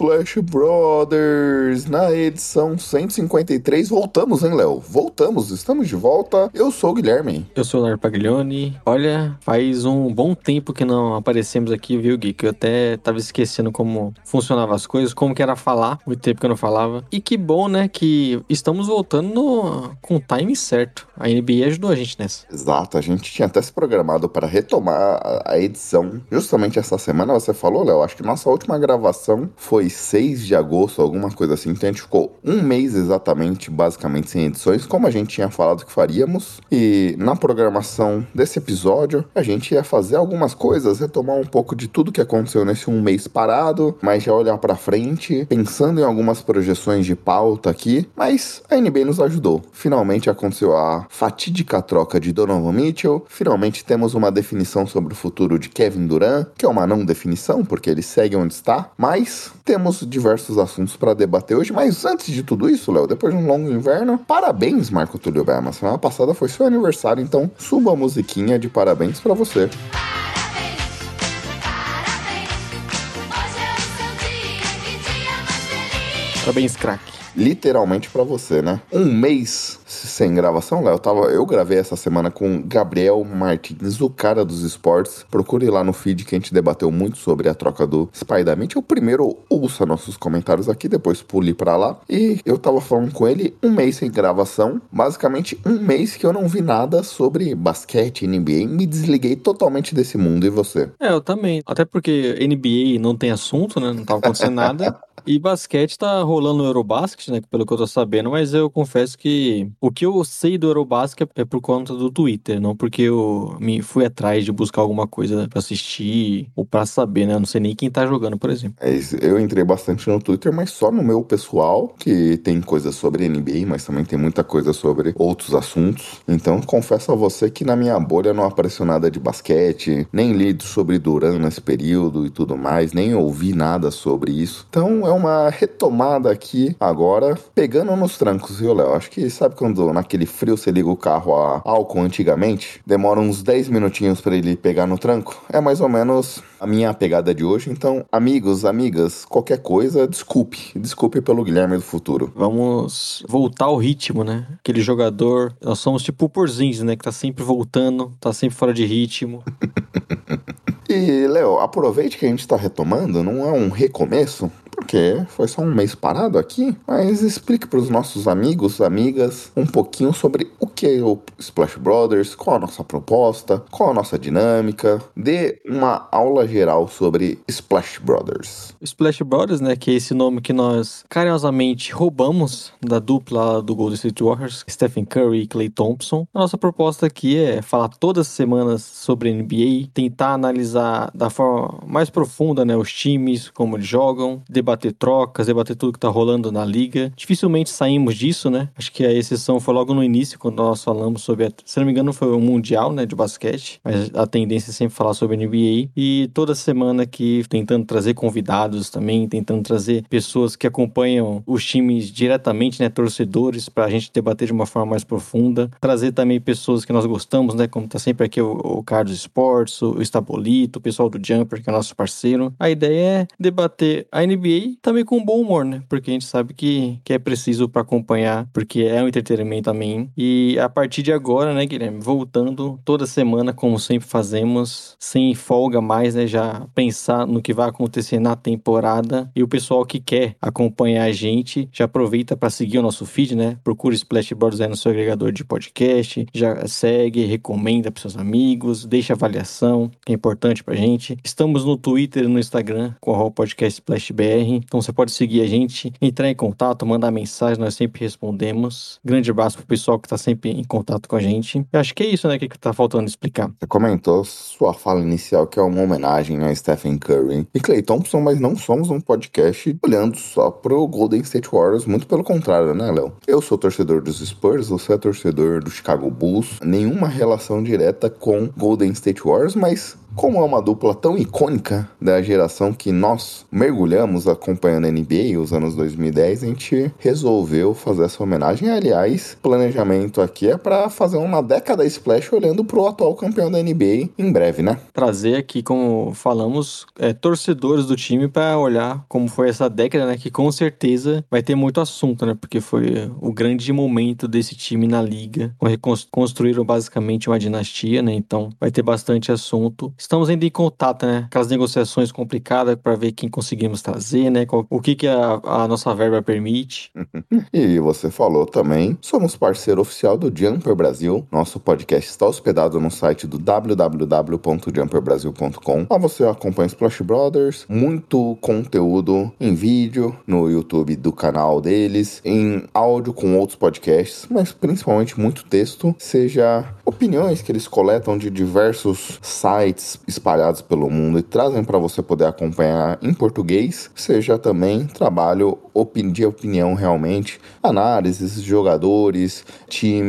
Splash Brothers na edição 153. Voltamos, hein, Léo? Voltamos, estamos de volta. Eu sou o Guilherme. Eu sou o Lar Paglioni. Olha, faz um bom tempo que não aparecemos aqui, viu, Gui? Que eu até tava esquecendo como funcionavam as coisas, como que era falar. Muito tempo que eu não falava. E que bom, né, que estamos voltando no... com o time certo. A NBA ajudou a gente nessa. Exato, a gente tinha até se programado para retomar a edição justamente essa semana. Você falou, Léo, acho que nossa última gravação foi 6 de agosto, alguma coisa assim. Então a gente ficou um mês exatamente, basicamente, sem edições, como a gente tinha falado que faríamos. E na programação desse episódio, a gente ia fazer algumas coisas, retomar um pouco de tudo que aconteceu nesse um mês parado, mas já olhar para frente, pensando em algumas projeções de pauta aqui. Mas a NBA nos ajudou. Finalmente aconteceu a fatídica troca de Donovan Mitchell. Finalmente temos uma definição sobre o futuro de Kevin Durant, que é uma não definição, porque ele segue onde está. Mas temos diversos assuntos para debater hoje. Mas antes de tudo isso, Léo, depois de um longo inverno, parabéns, Marco Túlio Berma. Semana passada foi seu aniversário, então suba a musiquinha de parabéns para você. Parabéns, é craque. literalmente pra você, né? Um mês sem gravação, Léo. Eu, tava, eu gravei essa semana com Gabriel Martins, o cara dos esportes. Procure lá no feed que a gente debateu muito sobre a troca do Spider-Man. Eu primeiro ouça nossos comentários aqui, depois pule pra lá. E eu tava falando com ele um mês sem gravação. Basicamente, um mês que eu não vi nada sobre basquete, NBA. Me desliguei totalmente desse mundo. E você? É, eu também. Até porque NBA não tem assunto, né? Não tava acontecendo nada. E basquete tá rolando no Eurobasket, né? Pelo que eu tô sabendo, mas eu confesso que o que eu sei do Eurobasket é por conta do Twitter, não porque eu me fui atrás de buscar alguma coisa pra assistir ou pra saber, né? Eu não sei nem quem tá jogando, por exemplo. É. Eu entrei bastante no Twitter, mas só no meu pessoal, que tem coisa sobre NBA, mas também tem muita coisa sobre outros assuntos. Então, confesso a você que na minha bolha não apareceu nada de basquete, nem li sobre Duran nesse período e tudo mais, nem ouvi nada sobre isso. Então, é uma retomada aqui agora, pegando nos trancos, viu, Léo? Acho que sabe quando naquele frio você liga o carro a álcool antigamente? Demora uns 10 minutinhos para ele pegar no tranco? É mais ou menos a minha pegada de hoje. Então, amigos, amigas, qualquer coisa, desculpe. Desculpe pelo Guilherme do futuro. Vamos voltar ao ritmo, né? Aquele jogador. Nós somos tipo o Porzingis, né? Que tá sempre voltando, tá sempre fora de ritmo. E, Léo, aproveite que a gente está retomando, não é um recomeço, porque foi só um mês parado aqui, mas explique para os nossos amigos, amigas, um pouquinho sobre o que é o Splash Brothers, qual a nossa proposta, qual a nossa dinâmica. Dê uma aula geral sobre Splash Brothers. Splash Brothers, né? Que é esse nome que nós carinhosamente roubamos da dupla do Golden State Warriors, Stephen Curry e Klay Thompson. A nossa proposta aqui é falar todas as semanas sobre NBA, tentar analisar da forma mais profunda, né? Os times, como eles jogam, debater trocas, debater tudo que tá rolando na liga. Dificilmente saímos disso, né? Acho que a exceção foi logo no início, quando nós falamos sobre, a, se não me engano, foi o Mundial, né? De basquete. Mas a tendência é sempre falar sobre NBA. E toda semana aqui tentando trazer convidados também, tentando trazer pessoas que acompanham os times diretamente, né? Torcedores, pra gente debater de uma forma mais profunda. Trazer também pessoas que nós gostamos, né? Como tá sempre aqui o, o Carlos Sports, o Estabolito, o pessoal do Jumper, que é nosso parceiro. A ideia é debater a NBA também com bom humor, né? Porque a gente sabe que, que é preciso para acompanhar, porque é um entretenimento também. E a partir de agora, né, Guilherme? Voltando toda semana, como sempre fazemos, sem folga mais, né? Já pensar no que vai acontecer na temporada. E o pessoal que quer acompanhar a gente, já aproveita para seguir o nosso feed, né? Procura Splash Brothers aí no seu agregador de podcast, já segue, recomenda para seus amigos, deixa avaliação, que é importante pra gente. Estamos no Twitter e no Instagram com o podcast Splash BR. Então você pode seguir a gente, entrar em contato, mandar mensagem, nós sempre respondemos. Grande abraço pro pessoal que tá sempre em contato com a gente. Eu acho que é isso, né, que tá faltando explicar. Você comentou sua fala inicial que é uma homenagem a Stephen Curry e Clay Thompson, mas não somos um podcast olhando só pro Golden State Warriors, muito pelo contrário, né, Léo? Eu sou torcedor dos Spurs, você é torcedor do Chicago Bulls, nenhuma relação direta com Golden State Warriors, mas como é uma dupla tão icônica da geração que nós mergulhamos acompanhando a NBA os anos 2010, a gente resolveu fazer essa homenagem. Aliás, planejamento aqui é para fazer uma década splash olhando pro atual campeão da NBA em breve, né? Trazer aqui, como falamos, é, torcedores do time para olhar como foi essa década, né? Que com certeza vai ter muito assunto, né? Porque foi o grande momento desse time na liga. Construíram basicamente uma dinastia, né? Então vai ter bastante assunto. Estamos ainda em contato, né? Aquelas negociações complicadas para ver quem conseguimos trazer, né? O que, que a, a nossa verba permite. E você falou também, somos parceiro oficial do Jumper Brasil. Nosso podcast está hospedado no site do www.jumperbrasil.com. Lá você acompanha Splash Brothers, muito conteúdo em vídeo no YouTube do canal deles, em áudio com outros podcasts, mas principalmente muito texto, seja opiniões que eles coletam de diversos sites espalhados pelo mundo e trazem para você poder acompanhar em português, seja também trabalho de opinião realmente, análises, jogadores,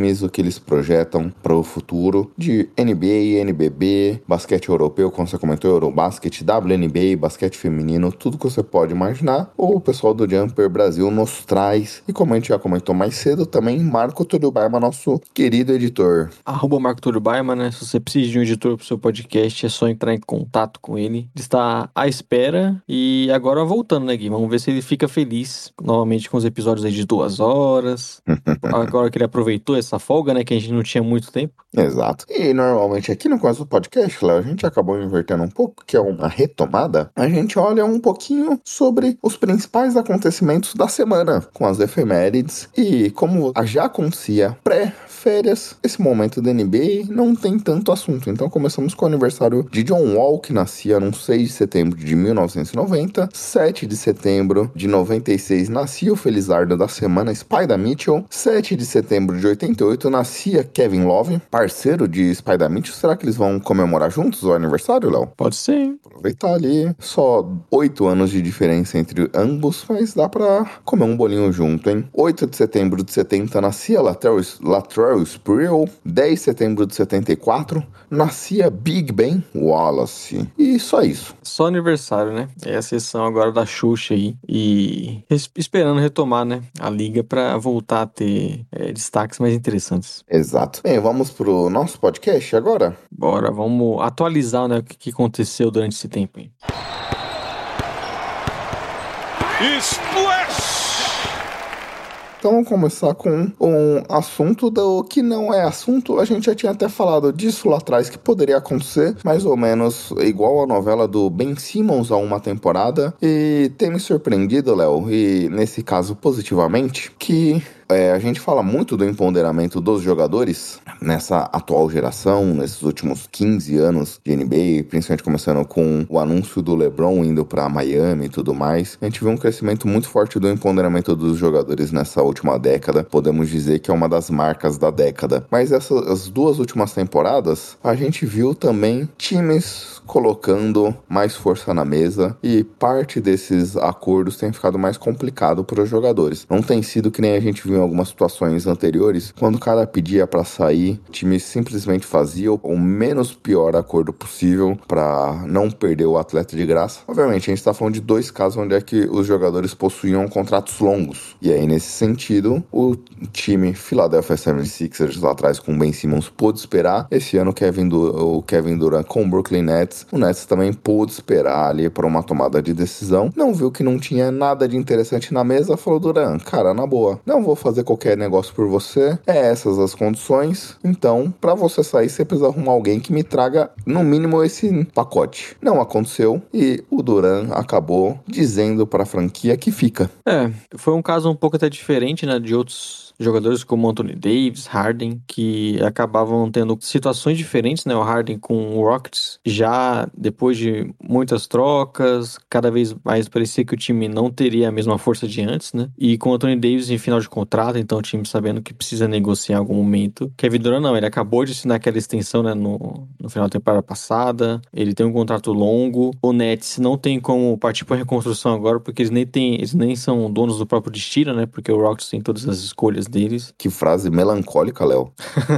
times, o que eles projetam para o futuro de NBA, NBB, basquete europeu, como você comentou, Eurobasket, WNBA, basquete feminino, tudo que você pode imaginar. O pessoal do Jumper Brasil nos traz e como a gente já comentou mais cedo, também Marco Turubaima, nosso querido editor. Arroba Marco Túlio Baima, né? Se você precisa de um editor pro seu podcast, é só entrar em contato com ele. Ele está à espera. E agora voltando, né, Gui? Vamos ver se ele fica feliz novamente com os episódios aí de duas horas. agora que ele aproveitou essa folga, né? Que a gente não tinha muito tempo. Exato. E normalmente aqui no começo do podcast, Léo, a gente acabou invertendo um pouco, que é uma retomada. A gente olha um pouquinho sobre os principais acontecimentos da semana, com as efemérides e como já acontecia pré-férias, esse momento da NBA não tem tanto assunto. Então começamos com o aniversário de John Wall, que nascia no 6 de setembro de 1990, 7 de setembro de 96 nascia o Felizardo da semana Spider Mitchell, 7 de setembro de 88 nascia Kevin Love, parceiro de Spider Mitchell. Será que eles vão comemorar juntos o aniversário, Léo? Pode ser, hein? Aproveitar ali, só 8 anos de diferença entre ambos, mas dá pra comer um bolinho junto, hein? 8 de setembro de 70 nascia Latrell, Latrell Sprewell, 10 de setembro de 74 nascia Big Ben Wallace. E só isso. Só aniversário, né? É a sessão agora da Xuxa aí. E es- esperando retomar, né? A liga pra voltar a ter é, destaques mais interessantes. Exato. Bem, vamos pro nosso podcast agora? Bora, vamos atualizar, né? O que aconteceu durante esse tempo aí. Então vamos começar com um assunto do que não é assunto. A gente já tinha até falado disso lá atrás que poderia acontecer, mais ou menos igual a novela do Ben Simmons a uma temporada. E tem me surpreendido, Léo, e nesse caso positivamente, que é, a gente fala muito do empoderamento dos jogadores nessa atual geração, nesses últimos 15 anos de NBA, principalmente começando com o anúncio do LeBron indo para Miami e tudo mais. A gente viu um crescimento muito forte do empoderamento dos jogadores nessa última década. Podemos dizer que é uma das marcas da década. Mas essas duas últimas temporadas, a gente viu também times colocando mais força na mesa e parte desses acordos tem ficado mais complicado para os jogadores. Não tem sido que nem a gente viu algumas situações anteriores, quando o cara pedia para sair, o time simplesmente fazia o menos pior acordo possível para não perder o atleta de graça. Obviamente, a gente está falando de dois casos onde é que os jogadores possuíam contratos longos. E aí, nesse sentido, o time Philadelphia 76ers lá atrás com o Ben Simmons pôde esperar. Esse ano, Kevin o Kevin Durant com o Brooklyn Nets, o Nets também pôde esperar ali para uma tomada de decisão. Não viu que não tinha nada de interessante na mesa, falou Durant, cara, na boa, não vou fazer qualquer negócio por você. É essas as condições. Então, para você sair, você precisa arrumar alguém que me traga no mínimo esse pacote. Não aconteceu e o Duran acabou dizendo para a franquia que fica. É, foi um caso um pouco até diferente, né, de outros jogadores como Anthony Davis, Harden, que acabavam tendo situações diferentes, né, o Harden com o Rockets, já depois de muitas trocas, cada vez mais parecia que o time não teria a mesma força de antes, né, e com o Anthony Davis em final de contrato, então o time sabendo que precisa negociar em algum momento. Kevin Durant não, ele acabou de assinar aquela extensão né, no, no final da temporada passada, ele tem um contrato longo. O Nets não tem como partir para reconstrução agora, porque eles nem, têm, eles nem são donos do próprio destino, né? Porque o Rockets tem todas as escolhas deles. Que frase melancólica, Léo.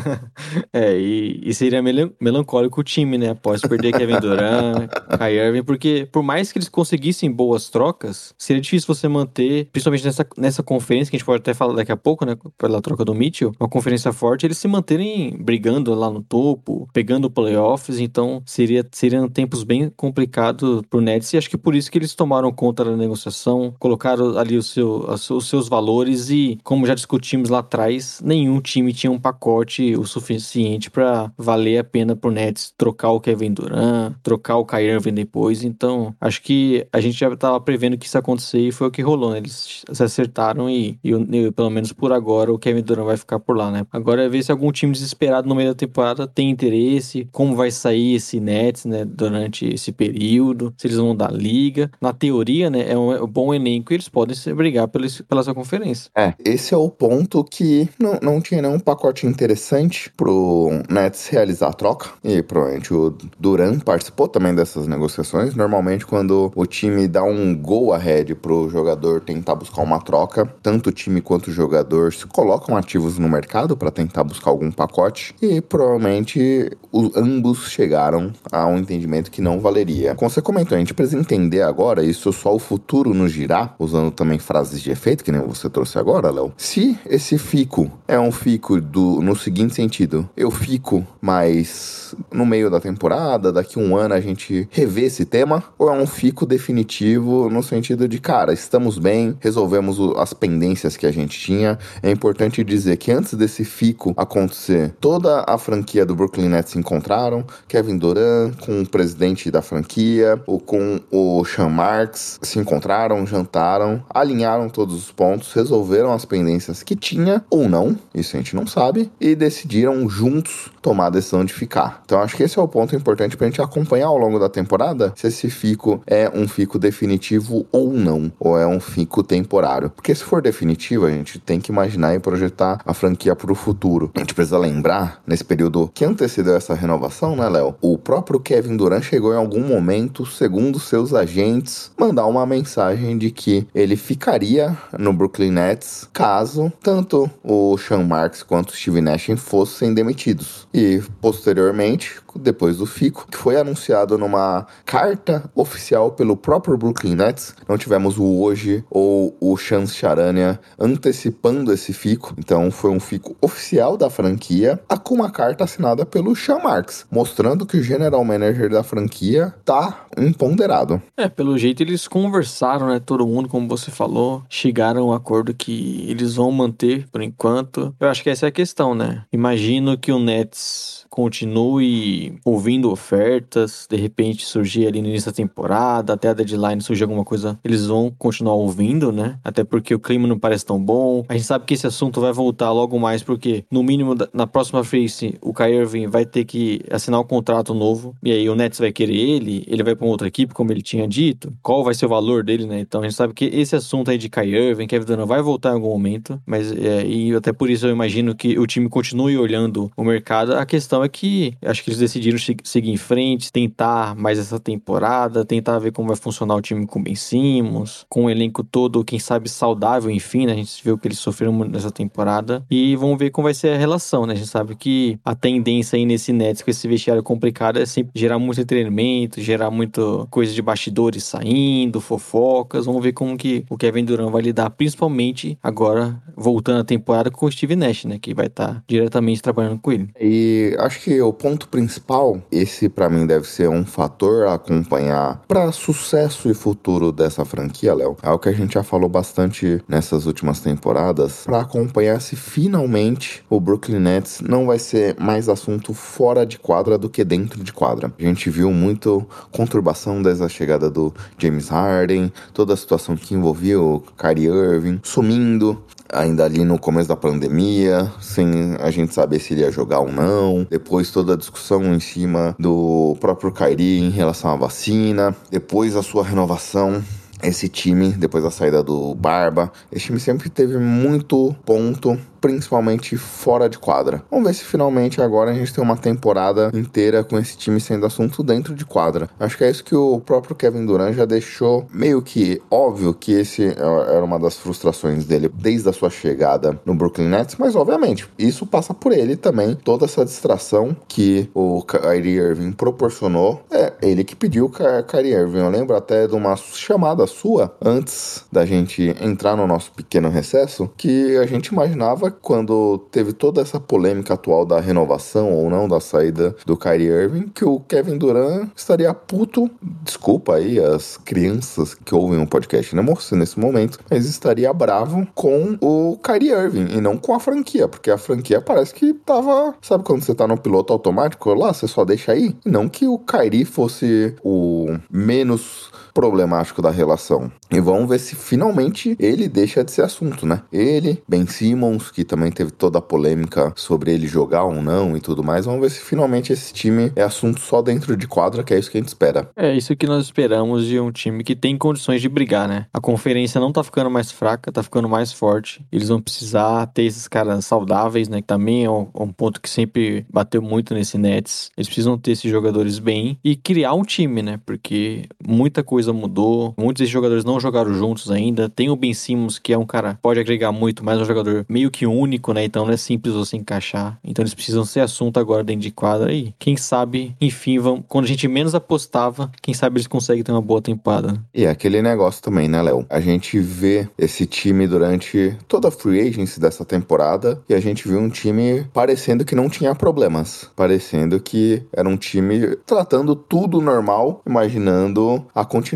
é, e, e seria melan- melancólico o time, né? Após perder Kevin Durant, Kyrie Irving, porque por mais que eles conseguissem boas trocas, seria difícil você manter, principalmente nessa, nessa conferência, que a gente pode até falar daqui a pouco, né? Pela troca do Mitchell, uma conferência forte, eles se manterem brigando lá no topo, pegando playoffs, então seria, seriam tempos bem complicados pro Nets, e acho que por isso que eles tomaram conta da negociação, colocaram ali o seu, os seus valores, e como já discutimos lá atrás, nenhum time tinha um pacote o suficiente para valer a pena pro Nets trocar o Kevin Durant, trocar o Kyrie Irving depois. Então, acho que a gente já tava prevendo que isso ia acontecer e foi o que rolou, né? Eles se acertaram e, e, e pelo menos por agora o Kevin Durant vai ficar por lá, né? Agora é ver se algum time desesperado no meio da temporada tem interesse, como vai sair esse Nets, né, durante esse período, se eles vão dar liga. Na teoria, né, é um, é um bom elenco e eles podem se brigar pela sua conferência. É, esse é o ponto que não, não tinha nenhum pacote interessante pro Nets realizar a troca. E provavelmente o Duran participou também dessas negociações. Normalmente, quando o time dá um go ahead pro jogador tentar buscar uma troca, tanto o time quanto o jogador se colocam ativos no mercado para tentar buscar algum pacote. E provavelmente o- ambos chegaram a um entendimento que não valeria. Como você comentou, a gente precisa entender agora, isso só o futuro nos dirá, usando também frases de efeito, que nem você trouxe agora, Léo. Se esse fico. É um fico do, no seguinte sentido, eu fico mais no meio da temporada, daqui um ano a gente revê esse tema, ou é um fico definitivo no sentido de, cara, estamos bem, resolvemos o- as pendências que a gente tinha. É importante dizer que antes desse fico acontecer, toda a franquia do Brooklyn Nets se encontraram, Kevin Durant com o presidente da franquia, ou com o Sean Marks, se encontraram, jantaram, alinharam todos os pontos, resolveram as pendências que tinha ou não, isso a gente não sabe, e decidiram juntos tomar a decisão de ficar. Então acho que esse é o ponto importante pra gente acompanhar ao longo da temporada se esse fico é um fico definitivo ou não, ou é um fico temporário. Porque se for definitivo, a gente tem que imaginar e projetar a franquia pro futuro. A gente precisa lembrar, nesse período que antecedeu essa renovação, né, Léo? O próprio Kevin Durant chegou em algum momento, segundo seus agentes, mandar uma mensagem de que ele ficaria no Brooklyn Nets caso tanto o Sean Marks quanto o Steve Nash fossem demitidos. E posteriormente, depois do fico, que foi anunciado numa carta oficial pelo próprio Brooklyn Nets, não tivemos o hoje ou o Chance Charania antecipando esse fico. Então foi um fico oficial da franquia, com uma carta assinada pelo Sean Marks, mostrando que o general manager da franquia tá imponderado. É, pelo jeito eles conversaram, né? Todo mundo, como você falou, chegaram a um acordo que eles vão manter por enquanto. Eu acho que essa é a questão, né? Imagino que o Nets continue ouvindo ofertas, de repente surgir ali no início da temporada, até a deadline surgir alguma coisa, eles vão continuar ouvindo, né? Até porque o clima não parece tão bom. A gente sabe que esse assunto vai voltar logo mais, porque no mínimo na próxima face o Kyrie Irving vai ter que assinar um contrato novo, e aí o Nets vai querer ele, ele vai para outra equipe, como ele tinha dito. Qual vai ser o valor dele, né? Então a gente sabe que esse assunto aí de Kyrie Irving, Kevin Durant vai voltar em algum momento, mas é, e até por isso eu imagino que o time continue olhando o mercado. A questão é que acho que eles decidiram se- seguir em frente, tentar mais essa temporada, tentar ver como vai funcionar o time com Ben Simmons, com o elenco todo, quem sabe saudável, enfim, né? A gente viu que eles sofreram muito nessa temporada e vamos ver como vai ser a relação, né? A gente sabe que a tendência aí nesse Nets com esse vestiário complicado é sempre gerar muito entretenimento, gerar muito coisa de bastidores saindo, fofocas. Vamos ver como que o Kevin Durant vai lidar, principalmente agora voltando a temporada com o Steve Nash, né? Que vai estar diretamente trabalhando com ele. E acho que o ponto principal, esse pra mim deve ser um fator a acompanhar para sucesso e futuro dessa franquia, Léo. É o que a gente já falou bastante nessas últimas temporadas, para acompanhar se finalmente o Brooklyn Nets não vai ser mais assunto fora de quadra do que dentro de quadra. A gente viu muito conturbação desde a chegada do James Harden, toda a situação que envolvia o Kyrie Irving sumindo, ainda ali no começo da pandemia, sem a gente saber se ele ia jogar ou não. Depois toda a discussão em cima do próprio Kyrie em relação à vacina. Depois a sua renovação esse time, depois da saída do Barba, esse time sempre teve muito ponto principalmente fora de quadra. Vamos ver se finalmente agora a gente tem uma temporada inteira com esse time sendo assunto dentro de quadra. Acho que é isso que o próprio Kevin Durant já deixou meio que óbvio que esse era uma das frustrações dele desde a sua chegada no Brooklyn Nets, mas obviamente isso passa por ele também, toda essa distração que o Kyrie Irving proporcionou, é ele que pediu o Kyrie Irving. Eu lembro até de uma chamada sua antes da gente entrar no nosso pequeno recesso, que a gente imaginava quando teve toda essa polêmica atual da renovação ou não da saída do Kyrie Irving, que o Kevin Durant estaria puto, desculpa aí as crianças que ouvem o podcast, né, nesse momento, mas estaria bravo com o Kyrie Irving e não com a franquia, porque a franquia parece que tava, sabe quando você tá no piloto automático lá, você só deixa aí? Não que o Kyrie fosse o menos problemático da relação. E vamos ver se finalmente ele deixa de ser assunto, né? Ele, Ben Simmons, que também teve toda a polêmica sobre ele jogar ou não e tudo mais. Vamos ver se finalmente esse time é assunto só dentro de quadra, que é isso que a gente espera. É isso que nós esperamos de um time que tem condições de brigar, né? A conferência não tá ficando mais fraca, tá ficando mais forte. Eles vão precisar ter esses caras saudáveis, né? Que também é um, um ponto que sempre bateu muito nesse Nets. Eles precisam ter esses jogadores bem e criar um time, né? Porque muita coisa mudou. Muitos desses jogadores não jogaram juntos ainda. Tem o Ben Simmons, que é um cara pode agregar muito, mas é um jogador meio que único, né? Então não é simples você encaixar. Então eles precisam ser assunto agora dentro de quadra. E quem sabe, enfim, vão, quando a gente menos apostava, quem sabe eles conseguem ter uma boa temporada. E é aquele negócio também, né, Léo? A gente vê esse time durante toda a free agency dessa temporada e a gente viu um time parecendo que não tinha problemas. Parecendo que era um time tratando tudo normal, imaginando a continuidade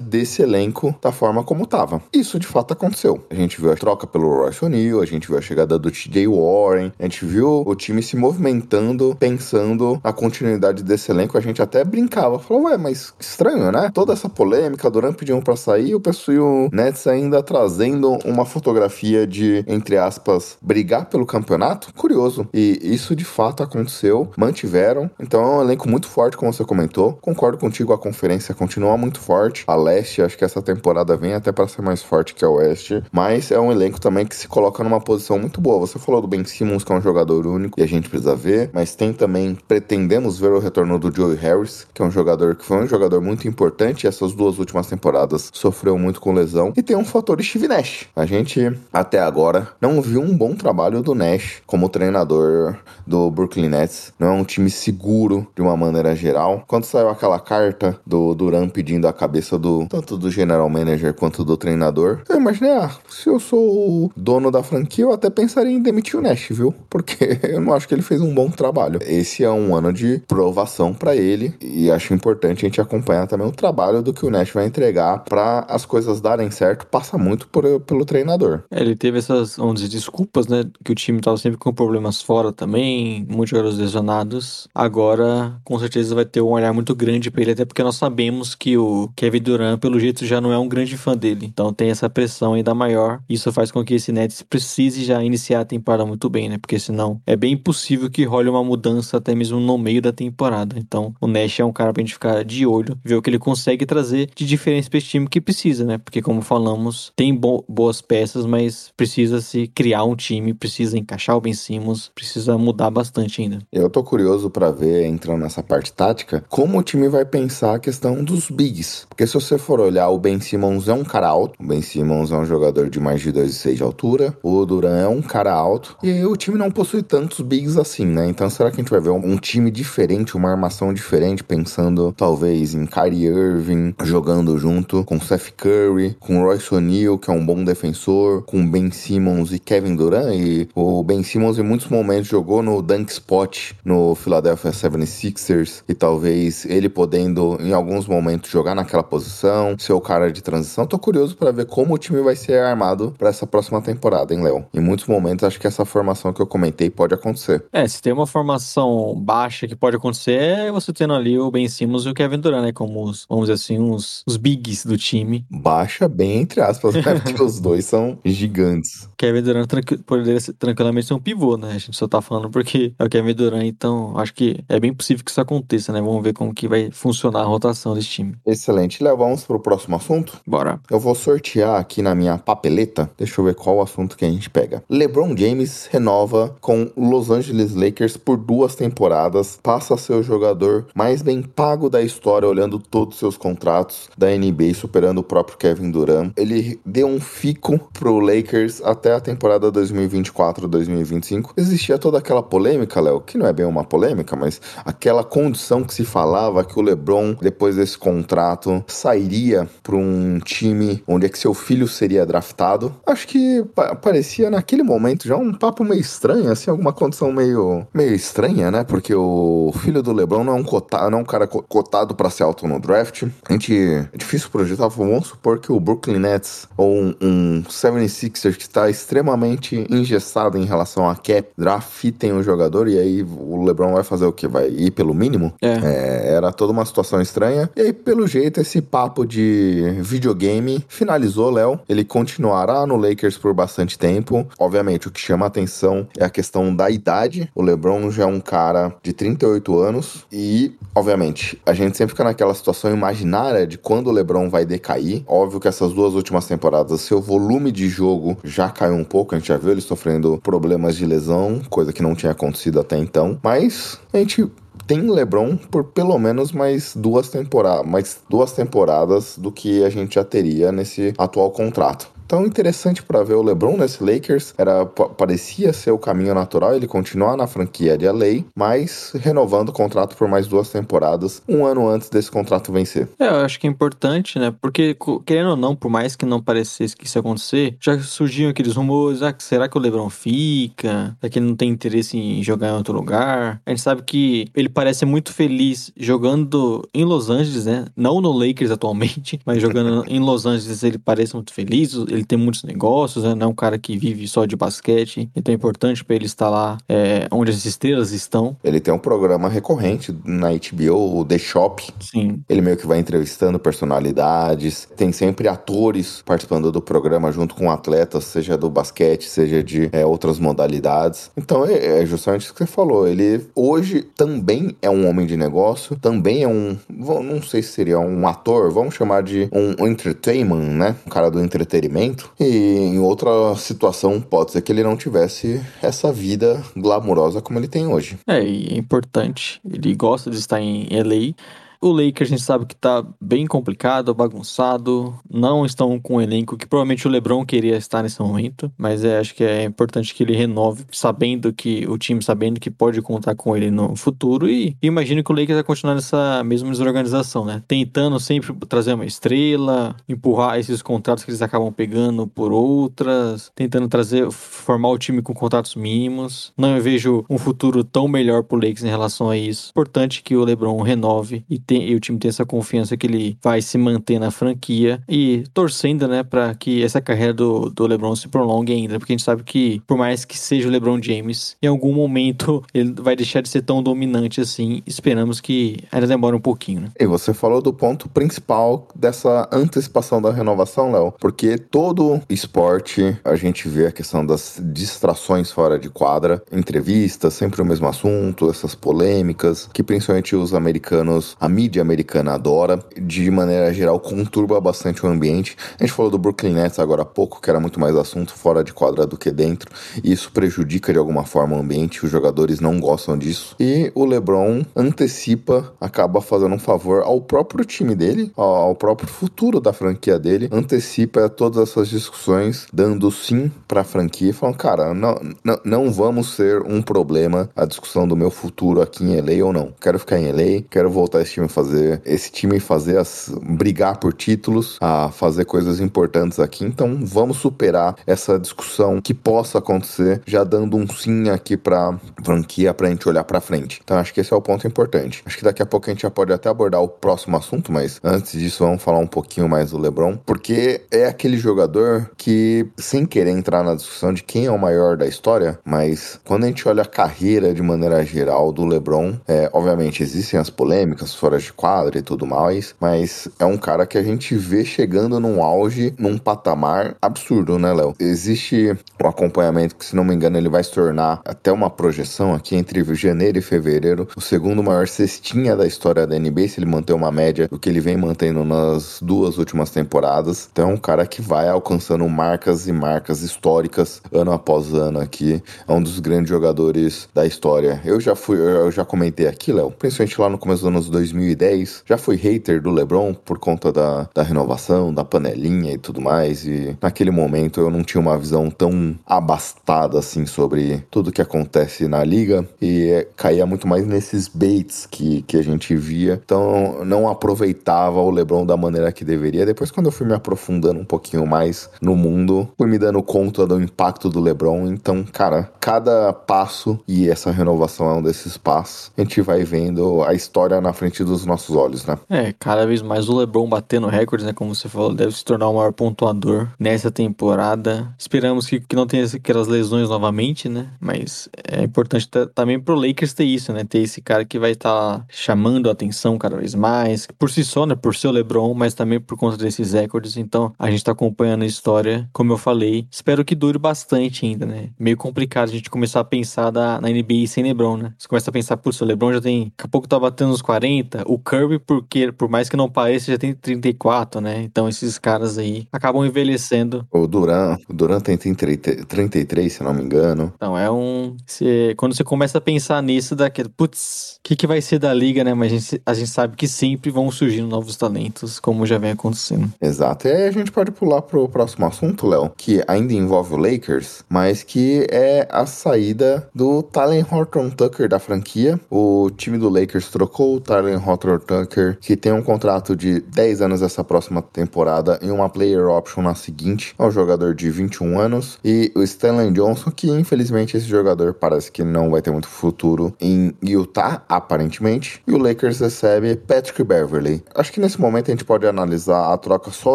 desse elenco da forma como tava. Isso de fato aconteceu. A gente viu a troca pelo Royce O'Neal, a gente viu a chegada do TJ Warren, a gente viu o time se movimentando, pensando na continuidade desse elenco. A gente até brincava, falou, ué, mas estranho, né? Toda essa polêmica, Durant pediu pra sair, o pessoal e o Nets ainda trazendo uma fotografia de, entre aspas, brigar pelo campeonato. Curioso. E isso de fato aconteceu, mantiveram. Então é um elenco muito forte, como você comentou. Concordo contigo, a conferência continua muito forte. A leste, acho que essa temporada vem até para ser mais forte que a oeste. Mas é um elenco também que se coloca numa posição muito boa. Você falou do Ben Simmons, que é um jogador único e a gente precisa ver. Mas tem também, pretendemos ver o retorno do Joey Harris, que é um jogador que foi um jogador muito importante. Essas duas últimas temporadas sofreu muito com lesão. E tem um fator Steve Nash. A gente, até agora, não viu um bom trabalho do Nash como treinador do Brooklyn Nets. Não é um time seguro de uma maneira geral. Quando saiu aquela carta do Duran pedindo a cabeça do tanto do general manager quanto do treinador, eu imaginei, ah, se eu sou o dono da franquia, eu até pensaria em demitir o Nash, viu? Porque eu não acho que ele fez um bom trabalho. Esse é um ano de provação para ele e acho importante a gente acompanhar também o trabalho do que o Nash vai entregar para as coisas darem certo. Passa muito por, pelo treinador. É, ele teve essas, vamos dizer, desculpas, né? Que o time tava sempre com problemas fora também, muitos jogadores lesionados. Agora, com certeza, vai ter um olhar muito grande pra ele, até porque nós sabemos que o Kevin Durant, pelo jeito, já não é um grande fã dele. Então tem essa pressão ainda maior. Isso faz com que esse Nets precise já iniciar a temporada muito bem, né? Porque senão é bem impossível que role uma mudança até mesmo no meio da temporada. Então o Nash é um cara pra gente ficar de olho, ver o que ele consegue trazer de diferença pra esse time que precisa, né? Porque como falamos, tem bo boas peças, mas precisa se criar um time, precisa encaixar o Ben Simmons, precisa mudar bastante ainda. Eu tô curioso para ver, entrando nessa parte tática, como o time vai pensar a questão dos bigs. Porque se você for olhar, o Ben Simmons é um cara alto, o Ben Simmons é um jogador de mais de 2,6 de altura, o Duran é um cara alto, e aí o time não possui tantos bigs assim, né? Então será que a gente vai ver um, um time diferente, uma armação diferente, pensando talvez em Kyrie Irving jogando junto com Seth Curry, com Royce O'Neal, que é um bom defensor, com Ben Simmons e Kevin Durant, e o Ben Simmons em muitos momentos jogou no dunk spot no Philadelphia 76ers, e talvez ele podendo em alguns momentos jogar naquela posição, ser o cara de transição. Tô curioso para ver como o time vai ser armado para essa próxima temporada, hein, Léo? Em muitos momentos acho que essa formação que eu comentei pode acontecer. É, se tem uma formação baixa que pode acontecer, é você tendo ali o Ben Simmons e o Kevin Durant, né? Como os, vamos dizer assim, os, os bigs do time. Baixa bem entre aspas, né? Porque os dois são gigantes. Kevin Durant tranqui poderia ser, tranquilamente ser um pivô, né? A gente só tá falando porque é o Kevin Durant, então acho que é bem possível que isso aconteça, né? Vamos ver como que vai funcionar a rotação desse time. Excelente. Léo, vamos pro próximo assunto? Bora. Eu vou sortear aqui na minha papeleta. Deixa eu ver qual o assunto que a gente pega. LeBron James renova com Los Angeles Lakers por duas temporadas. Passa a ser o jogador mais bem pago da história, olhando todos os seus contratos da NBA, superando o próprio Kevin Durant. Ele deu um fico pro Lakers até a temporada 2024-2025. Existia toda aquela polêmica, Léo, que não é bem uma polêmica, mas aquela condição que se falava que o LeBron, depois desse contrato, sairia para um time onde é que seu filho seria draftado. Acho que pa- parecia naquele momento já um papo meio estranho, assim, alguma condição meio, meio estranha, né? Porque o filho do LeBron não é um, cota, não é um cara co- cotado para ser alto no draft. A gente é difícil projetar, vamos supor que o Brooklyn Nets ou um, um 76ers que está extremamente engessado em relação a cap, draftem o jogador e aí o LeBron vai fazer o que? Vai ir pelo mínimo? É. É, era toda uma situação estranha. E aí, pelo jeito, esse papo de videogame finalizou, Léo. Ele continuará no Lakers por bastante tempo. Obviamente, o que chama atenção é a questão da idade. O LeBron já é um cara de 38 anos e, obviamente, a gente sempre fica naquela situação imaginária de quando o LeBron vai decair. Óbvio que essas duas últimas temporadas, seu volume de jogo já caiu um pouco. A gente já viu ele sofrendo problemas de lesão, coisa que não tinha acontecido até então. Mas a gente tem LeBron por pelo menos mais duas temporadas, mais duas temporadas do que a gente já teria nesse atual contrato. Então, interessante para ver o LeBron nesse Lakers. Era pa- parecia ser o caminho natural ele continuar na franquia de LA, mas renovando o contrato por mais duas temporadas, um ano antes desse contrato vencer. É, eu acho que é importante, né? Porque, querendo ou não, por mais que não parecesse que isso ia acontecer, já surgiam aqueles rumores, ah, será que o LeBron fica? Será que ele não tem interesse em jogar em outro lugar? A gente sabe que ele parece muito feliz jogando em Los Angeles, né? Não no Lakers atualmente, mas jogando em Los Angeles ele parece muito feliz, ele tem muitos negócios, né? Não é um cara que vive só de basquete, então é importante pra ele estar lá é, onde as estrelas estão. Ele tem um programa recorrente na HBO, o The Shop, Sim, Ele meio que vai entrevistando personalidades, tem sempre atores participando do programa junto com atletas, seja do basquete, seja de é, outras modalidades. Então é, é justamente isso que você falou. Ele hoje também é um homem de negócio, também é um, não sei se seria um ator, vamos chamar de um, um entertainment, né? Um cara do entretenimento. E em outra situação pode ser que ele não tivesse essa vida glamurosa como ele tem hoje. É, e é importante. Ele gosta de estar em LA. O Lakers a gente sabe que tá bem complicado, bagunçado. Não estão com um elenco que provavelmente o LeBron queria estar nesse momento. Mas é, acho que é importante que ele renove, sabendo que o time sabendo que pode contar com ele no futuro. E imagino que o Lakers vai continuar nessa mesma desorganização, né? Tentando sempre trazer uma estrela, empurrar esses contratos que eles acabam pegando por outras, tentando trazer, formar o time com contratos mínimos. Não vejo um futuro tão melhor pro Lakers em relação a isso. Importante que o LeBron renove e, tem- e o time tenha essa confiança que ele vai se manter na franquia e torcendo, né, para que essa carreira do, do LeBron se prolongue ainda, porque a gente sabe que por mais que seja o LeBron James, em algum momento ele vai deixar de ser tão dominante assim. Esperamos que ainda demore um pouquinho, né? E você falou do ponto principal dessa antecipação da renovação, Léo, porque todo esporte a gente vê a questão das distrações fora de quadra, entrevistas, sempre o mesmo assunto, essas polêmicas, que principalmente os americanos, a mídia americana adora, de maneira geral conturba bastante o ambiente. A gente falou do Brooklyn Nets agora há pouco, que era muito mais assunto fora de quadra do que dentro, e isso prejudica de alguma forma o ambiente, os jogadores não gostam disso. E o LeBron antecipa, acaba fazendo um favor ao próprio time dele, ao próprio futuro da franquia dele, antecipa todas essas discussões, dando sim pra franquia, falando, cara, não, não, não vamos ser um problema a discussão do meu futuro aqui em LA ou não. Quero ficar em LA, quero voltar esse time a fazer, esse time fazer as, brigar por títulos, a fazer coisas importantes aqui, então vamos superar essa discussão que possa acontecer, já dando um sim aqui pra franquia pra gente olhar pra frente. Então acho que esse é o ponto importante. Acho que daqui a pouco a gente já pode até abordar o próximo assunto, mas antes disso vamos falar um pouquinho mais do LeBron, porque é aquele jogador que, sem querer entrar na discussão de quem é o maior da história, mas quando a gente olha a carreira de maneira geral do LeBron, é, obviamente existem as polêmicas fora de quadra e tudo mais, mas é um cara que a gente vê chegando num auge, num patamar absurdo, né, Léo? Existe um acompanhamento que, se não me engano, ele vai se tornar até uma projeção aqui entre janeiro e fevereiro, o segundo maior cestinha da história da NBA, se ele manter uma média do que ele vem mantendo nas duas últimas temporadas. Então é um cara que vai alcançando marcas e marcas históricas ano após ano aqui. É um dos grandes jogadores da história. Eu já fui, eu já comentei aqui, Léo, principalmente lá no começo dos anos 2010, já fui hater do LeBron por conta da, da renovação, da panelinha e tudo mais. E naquele momento eu não tinha uma visão tão abastada assim sobre tudo que acontece na liga e é, caía muito mais nesses baits que, que a gente via. Então não aproveitava o LeBron da maneira que deveria. Depois, quando eu fui me aprofundando um pouquinho mais no mundo, fui me dando conta do impacto do LeBron. Então, cara, cada passo e essa renovação é um desses passos. A gente vai vendo a história na frente dos nossos olhos, né? É, cada vez mais o LeBron batendo recordes, né? Como você falou, deve se tornar o maior pontuador nessa temporada. Esperamos que, que não tenha aquelas lesões novamente, né? Mas é importante ta- também pro Lakers ter isso, né? Ter esse cara que vai estar chamando a atenção cada vez mais. Por si só, né? Por ser o LeBron, mas também por conta desses recordes. Então, a gente tá acompanhando a história, como eu falei. Espero que dure bastante ainda, né? Meio complicado a gente começar a pensar da, na NBA sem LeBron, né? Você começa a pensar, putz, o LeBron já tem. Daqui a pouco tá batendo uns 40. O Kirby, porque, por mais que não pareça, já tem 34, né? Então, esses caras aí acabam envelhecendo. O Duran, o Duran tem 30 33, se não me engano. Então, é um. Você, quando você começa a pensar nisso, daquele. Putz, o que, que vai ser da liga, né? Mas a gente, a gente sabe que sempre vão surgindo novos talentos, como já vem acontecendo. Exato. E aí a gente pode pular pro próximo assunto, Léo, que ainda envolve o Lakers, mas que é a saída do Talen Horton Tucker da franquia. O time do Lakers trocou o Talen Horton Tucker, que tem um contrato de 10 anos essa próxima temporada e uma player option na seguinte, ao jogador de 21 anos, e o Stanley Johnson, que infelizmente esse jogador parece que não vai ter muito futuro em Utah, aparentemente. E o Lakers recebe Patrick Beverly. Acho que nesse momento a gente pode analisar a troca só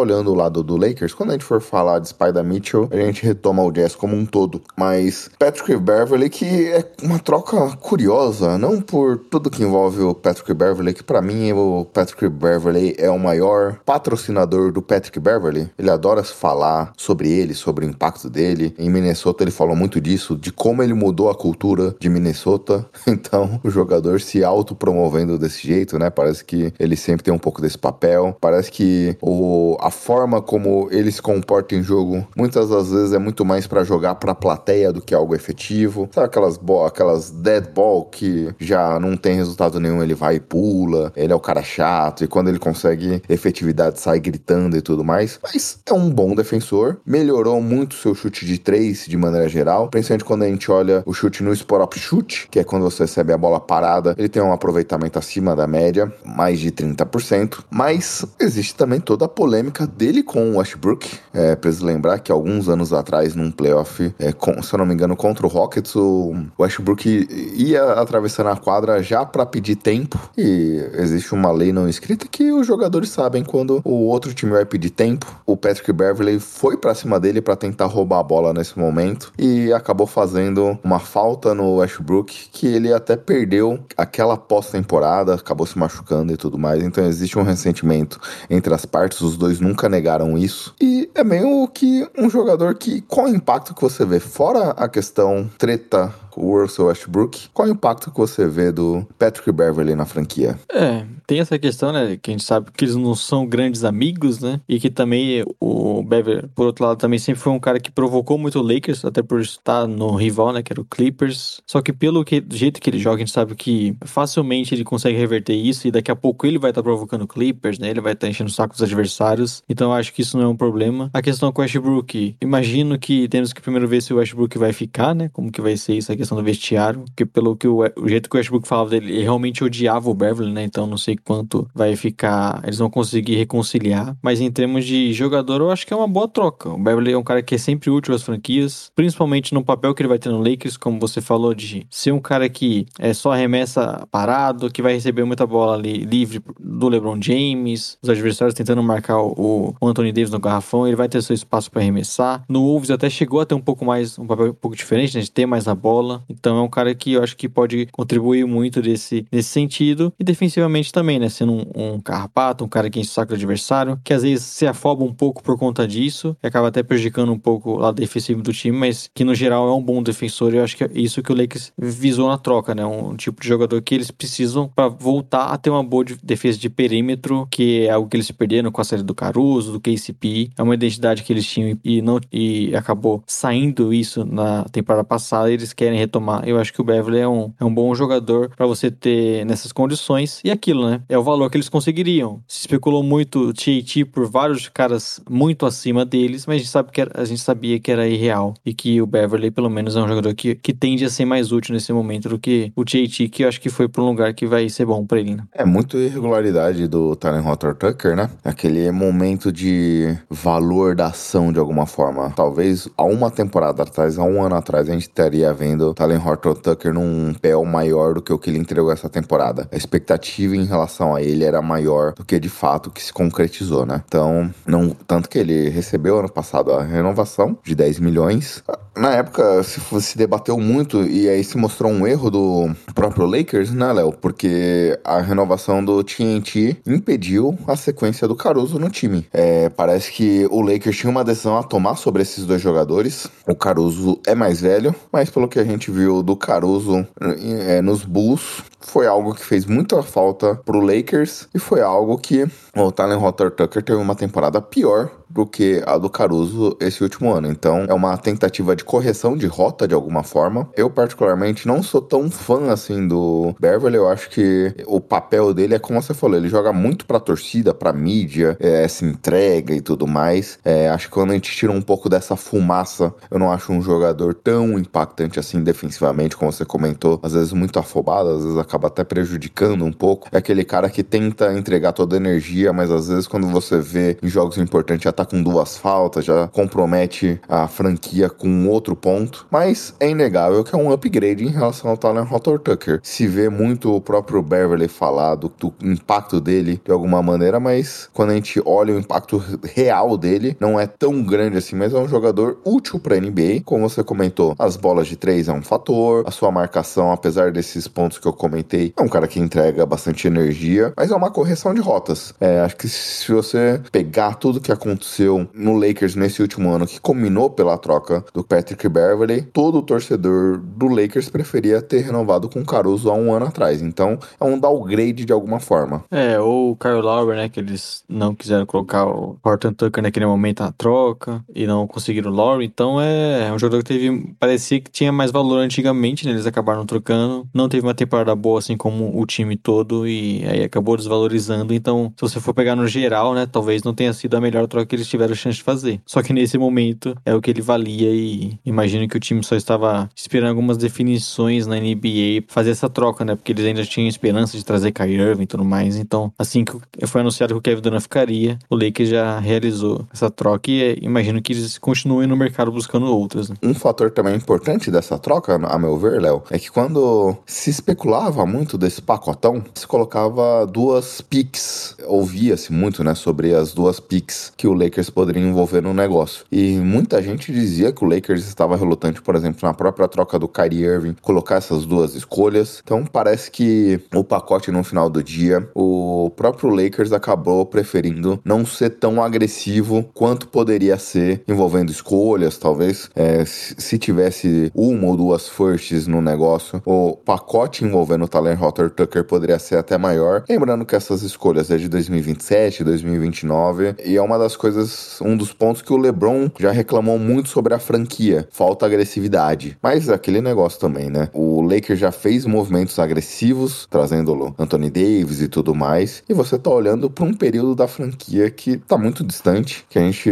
olhando o lado do Lakers. Quando a gente for falar de Spider Mitchell, a gente retoma o Jazz como um todo. Mas Patrick Beverly, que é uma troca curiosa, não por tudo que envolve o Patrick Beverly, que para mim o Patrick Beverly é o maior patrocinador do Patrick Beverly. Ele adora falar sobre ele, sobre o impacto dele. Em Minnesota ele falou muito disso, de como ele mudou a cultura de Minnesota. Então o jogador se autopromovendo desse jeito, né? Parece que ele sempre tem um pouco desse papel. Parece que o, a forma como ele se comporta em jogo, muitas das vezes é muito mais para jogar pra plateia do que algo efetivo. Sabe aquelas, aquelas dead ball que já não tem resultado nenhum, ele vai e pula, ele é o cara chato, e quando ele consegue efetividade sai gritando e tudo mais. Mas é um bom defensor, melhorou muito seu chute de três de maneira geral, principalmente quando a gente olha o chute no spot up shoot, que é quando você recebe a bola parada, ele tem um aproveitamento acima da média, mais de 30%. Mas existe também toda a polêmica dele com o Westbrook. É preciso lembrar que alguns anos atrás, num playoff, é, com- se eu não me engano, contra o Rockets, o Westbrook ia atravessando a quadra já para pedir tempo. E existe uma lei não escrita que os jogadores sabem quando o outro time vai pedir tempo. O Patrick Beverly foi para cima dele para tentar roubar a bola nesse momento e acabou fazendo uma falta no Westbrook que ele até perdeu aquela pós-temporada, acabou se machucando e tudo mais. Então existe um ressentimento entre as partes, os dois nunca negaram isso. E é meio que um jogador que qual o impacto que você vê fora a questão treta o Russell Westbrook, qual o impacto que você vê do Patrick Beverly na franquia? É, tem essa questão, né? Que a gente sabe que eles não são grandes amigos, né? E que também o Bever, por outro lado, também sempre foi um cara que provocou muito o Lakers, até por estar no rival, né? Que era o Clippers. Só que pelo que, do jeito que ele joga, a gente sabe que facilmente ele consegue reverter isso e daqui a pouco ele vai estar provocando o Clippers, né? Ele vai estar enchendo o saco dos adversários. Então eu acho que isso não é um problema. A questão com o Westbrook, imagino que temos que primeiro ver se o Westbrook vai ficar, né? Como que vai ser isso, a questão do vestiário. Porque pelo que o, o jeito que o Westbrook falava dele, ele realmente odiava o Beverly, né? Então não sei quanto vai ficar. Eles vão conseguir reconciliar. Mas em termos de jogador, eu acho que é uma boa troca. O Beverly é um cara que é sempre útil às franquias, principalmente no papel que ele vai ter no Lakers, como você falou, de ser um cara que é só arremessa parado, que vai receber muita bola ali livre do LeBron James, os adversários tentando marcar o, o Anthony Davis no garrafão, ele vai ter seu espaço para arremessar. No Wolves até chegou a ter um pouco mais, um papel um pouco diferente, né, de ter mais a bola. Então é um cara que eu acho que pode contribuir muito desse, nesse sentido. E defensivamente também também, né? Sendo um, um carrapato, um cara que enche o saco do adversário, que às vezes se afoba um pouco por conta disso, e acaba até prejudicando um pouco o lado defensivo do time, mas que no geral é um bom defensor, e eu acho que é isso que o Lakers visou na troca, né? Um tipo de jogador que eles precisam para voltar a ter uma boa de- defesa de perímetro, que é algo que eles perderam com a série do Caruso, do KCP, é uma identidade que eles tinham e não e acabou saindo isso na temporada passada, e eles querem retomar. Eu acho que o Beverly é um, é um bom jogador para você ter nessas condições, e aquilo, né? É o valor que eles conseguiriam. Se especulou muito TAT por vários caras muito acima deles, mas a gente, sabe que era- a gente sabia que era irreal e que o Beverly, pelo menos, é um jogador que, que tende a ser mais útil nesse momento do que o TAT, que eu acho que foi para um lugar que vai ser bom para ele, né? É muito irregularidade do Talent Horton Tucker, né? Aquele momento de valor da ação de alguma forma. Talvez há uma temporada atrás, há um ano atrás, a gente estaria vendo Talent Horton Tucker num pé maior do que o que ele entregou essa temporada. A expectativa em relação a ele era maior do que de fato que se concretizou, né? Então, não, tanto que ele recebeu ano passado a renovação de 10 milhões. Na época se, se debateu muito e aí se mostrou um erro do próprio Lakers, né, Léo? Porque a renovação do TNT impediu a sequência do Caruso no time. É, parece que o Lakers tinha uma decisão a tomar sobre esses dois jogadores. O Caruso é mais velho, mas pelo que a gente viu do Caruso é, nos Bulls, foi algo que fez muita falta pro Lakers e foi algo que o Talen Horton Tucker teve uma temporada pior do que a do Caruso esse último ano. Então é uma tentativa de correção de rota de alguma forma. Eu particularmente não sou tão fã assim do Beverly. Eu acho que o papel dele é como você falou, ele joga muito pra torcida, pra mídia, é, se entrega e tudo mais. É, acho que quando a gente tira um pouco dessa fumaça, eu não acho um jogador tão impactante assim defensivamente, como você comentou. Às vezes muito afobado, às vezes acaba até prejudicando um pouco. É aquele cara que tenta entregar toda a energia, mas às vezes quando você vê em jogos importantes já tá com duas faltas, já compromete a franquia com outro ponto. Mas é inegável que é um upgrade em relação ao Talent Horton Tucker. Se vê muito o próprio Beverly falar do, do impacto dele de alguma maneira, mas quando a gente olha o impacto real dele, não é tão grande assim, mas é um jogador útil pra NBA. Como você comentou, as bolas de três é um fator, a sua marcação, apesar desses pontos que eu comentei, é um cara que entrega bastante energia, mas é uma correção de rotas. É, acho que se você pegar tudo que aconteceu no Lakers nesse último ano, que combinou pela troca do Patrick Beverly, todo torcedor do Lakers preferia ter renovado com o Caruso há um ano atrás. Então, é um downgrade de alguma forma. É, ou o Kyle Lowry, né, que eles não quiseram colocar o Horton Tucker naquele momento na troca e não conseguiram o Lowry, então é um jogador que teve, parecia que tinha mais valor antigamente, né, eles acabaram trocando, não teve uma temporada boa assim como o time todo e aí acabou desvalorizando, então se você for pegar no geral, né, talvez não tenha sido a melhor troca que eles tiveram chance de fazer. Só que nesse momento é o que ele valia e imagino que o time só estava esperando algumas definições na NBA pra fazer essa troca, né, porque eles ainda tinham esperança de trazer Kyrie Irving e tudo mais, então assim que foi anunciado que o Kevin Durant ficaria, o Lakers já realizou essa troca e é, imagino que eles continuem no mercado buscando outras, né. Um fator também importante dessa troca, a meu ver, Léo, é que quando se especulava muito desse pacotão, se colocava duas picks, ouvia-se muito, né, sobre as duas picks que o Lakers poderia envolver no negócio. E muita gente dizia que o Lakers estava relutante, por exemplo, na própria troca do Kyrie Irving, colocar essas duas escolhas. Então parece que o pacote no final do dia, o próprio Lakers acabou preferindo não ser tão agressivo quanto poderia ser envolvendo escolhas, talvez. É, se se tivesse uma ou duas firsts no negócio, o pacote envolvendo o Talent Horton Tucker poderia ser até maior. Lembrando que essas escolhas é de 2027, 2029, e é uma das coisas, um dos pontos que o LeBron já reclamou muito sobre a franquia, falta agressividade. Mas aquele negócio também, né? O Lakers já fez movimentos agressivos, trazendo Anthony Davis e tudo mais, e você tá olhando para um período da franquia que tá muito distante, que a gente,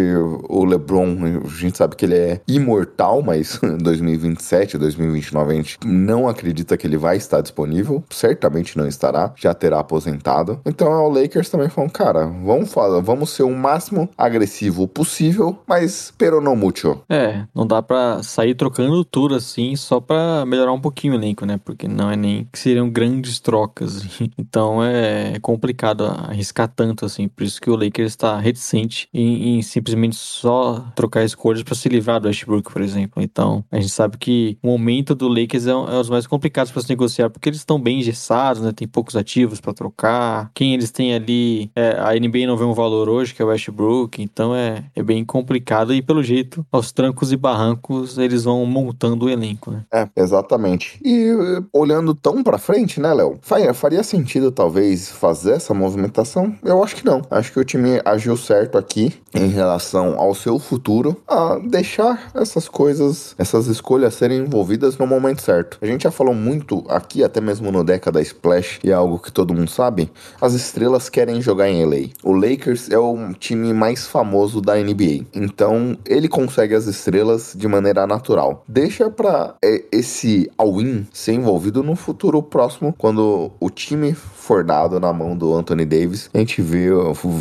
o LeBron, a gente sabe que ele é imortal, mas 2027, 2029 a gente não acredita que ele vai estar disponível, certamente não estará, já terá aposentado. Então é o Lakers também falando, cara, vamos falar, vamos ser o máximo agressivo possível, mas pero no mucho. É, não dá pra sair trocando tudo assim só pra melhorar um pouquinho o elenco, né? Porque não é nem que seriam grandes trocas. Então é complicado arriscar tanto assim. Por isso que o Lakers está reticente em, em simplesmente só trocar escolhas pra se livrar do Westbrook, por exemplo. Então a gente sabe que o momento do Lakers é, é os mais complicados pra se negociar porque eles estão bem engessados, né? Tem poucos ativos pra trocar. Quem eles têm ali, é, a NBA não vê um valor hoje que é o Westbrook. Então é, é bem complicado e pelo jeito aos trancos e barrancos eles vão montando o elenco, né? É, exatamente. E eh, olhando tão pra frente, né, Léo? Faria, faria sentido talvez fazer essa movimentação? Eu acho que não. Acho que o time agiu certo aqui em relação ao seu futuro a deixar essas coisas, essas escolhas serem envolvidas no momento certo. A gente já falou muito aqui, até mesmo no década Splash, e é algo que todo mundo sabe, as estrelas querem jogar em LA. O Lakers é o time mais famoso da NBA. Então, ele consegue as estrelas de maneira natural. Deixa pra é, esse all-in ser envolvido no futuro próximo, quando o time for dado na mão do Anthony Davis, a gente vê,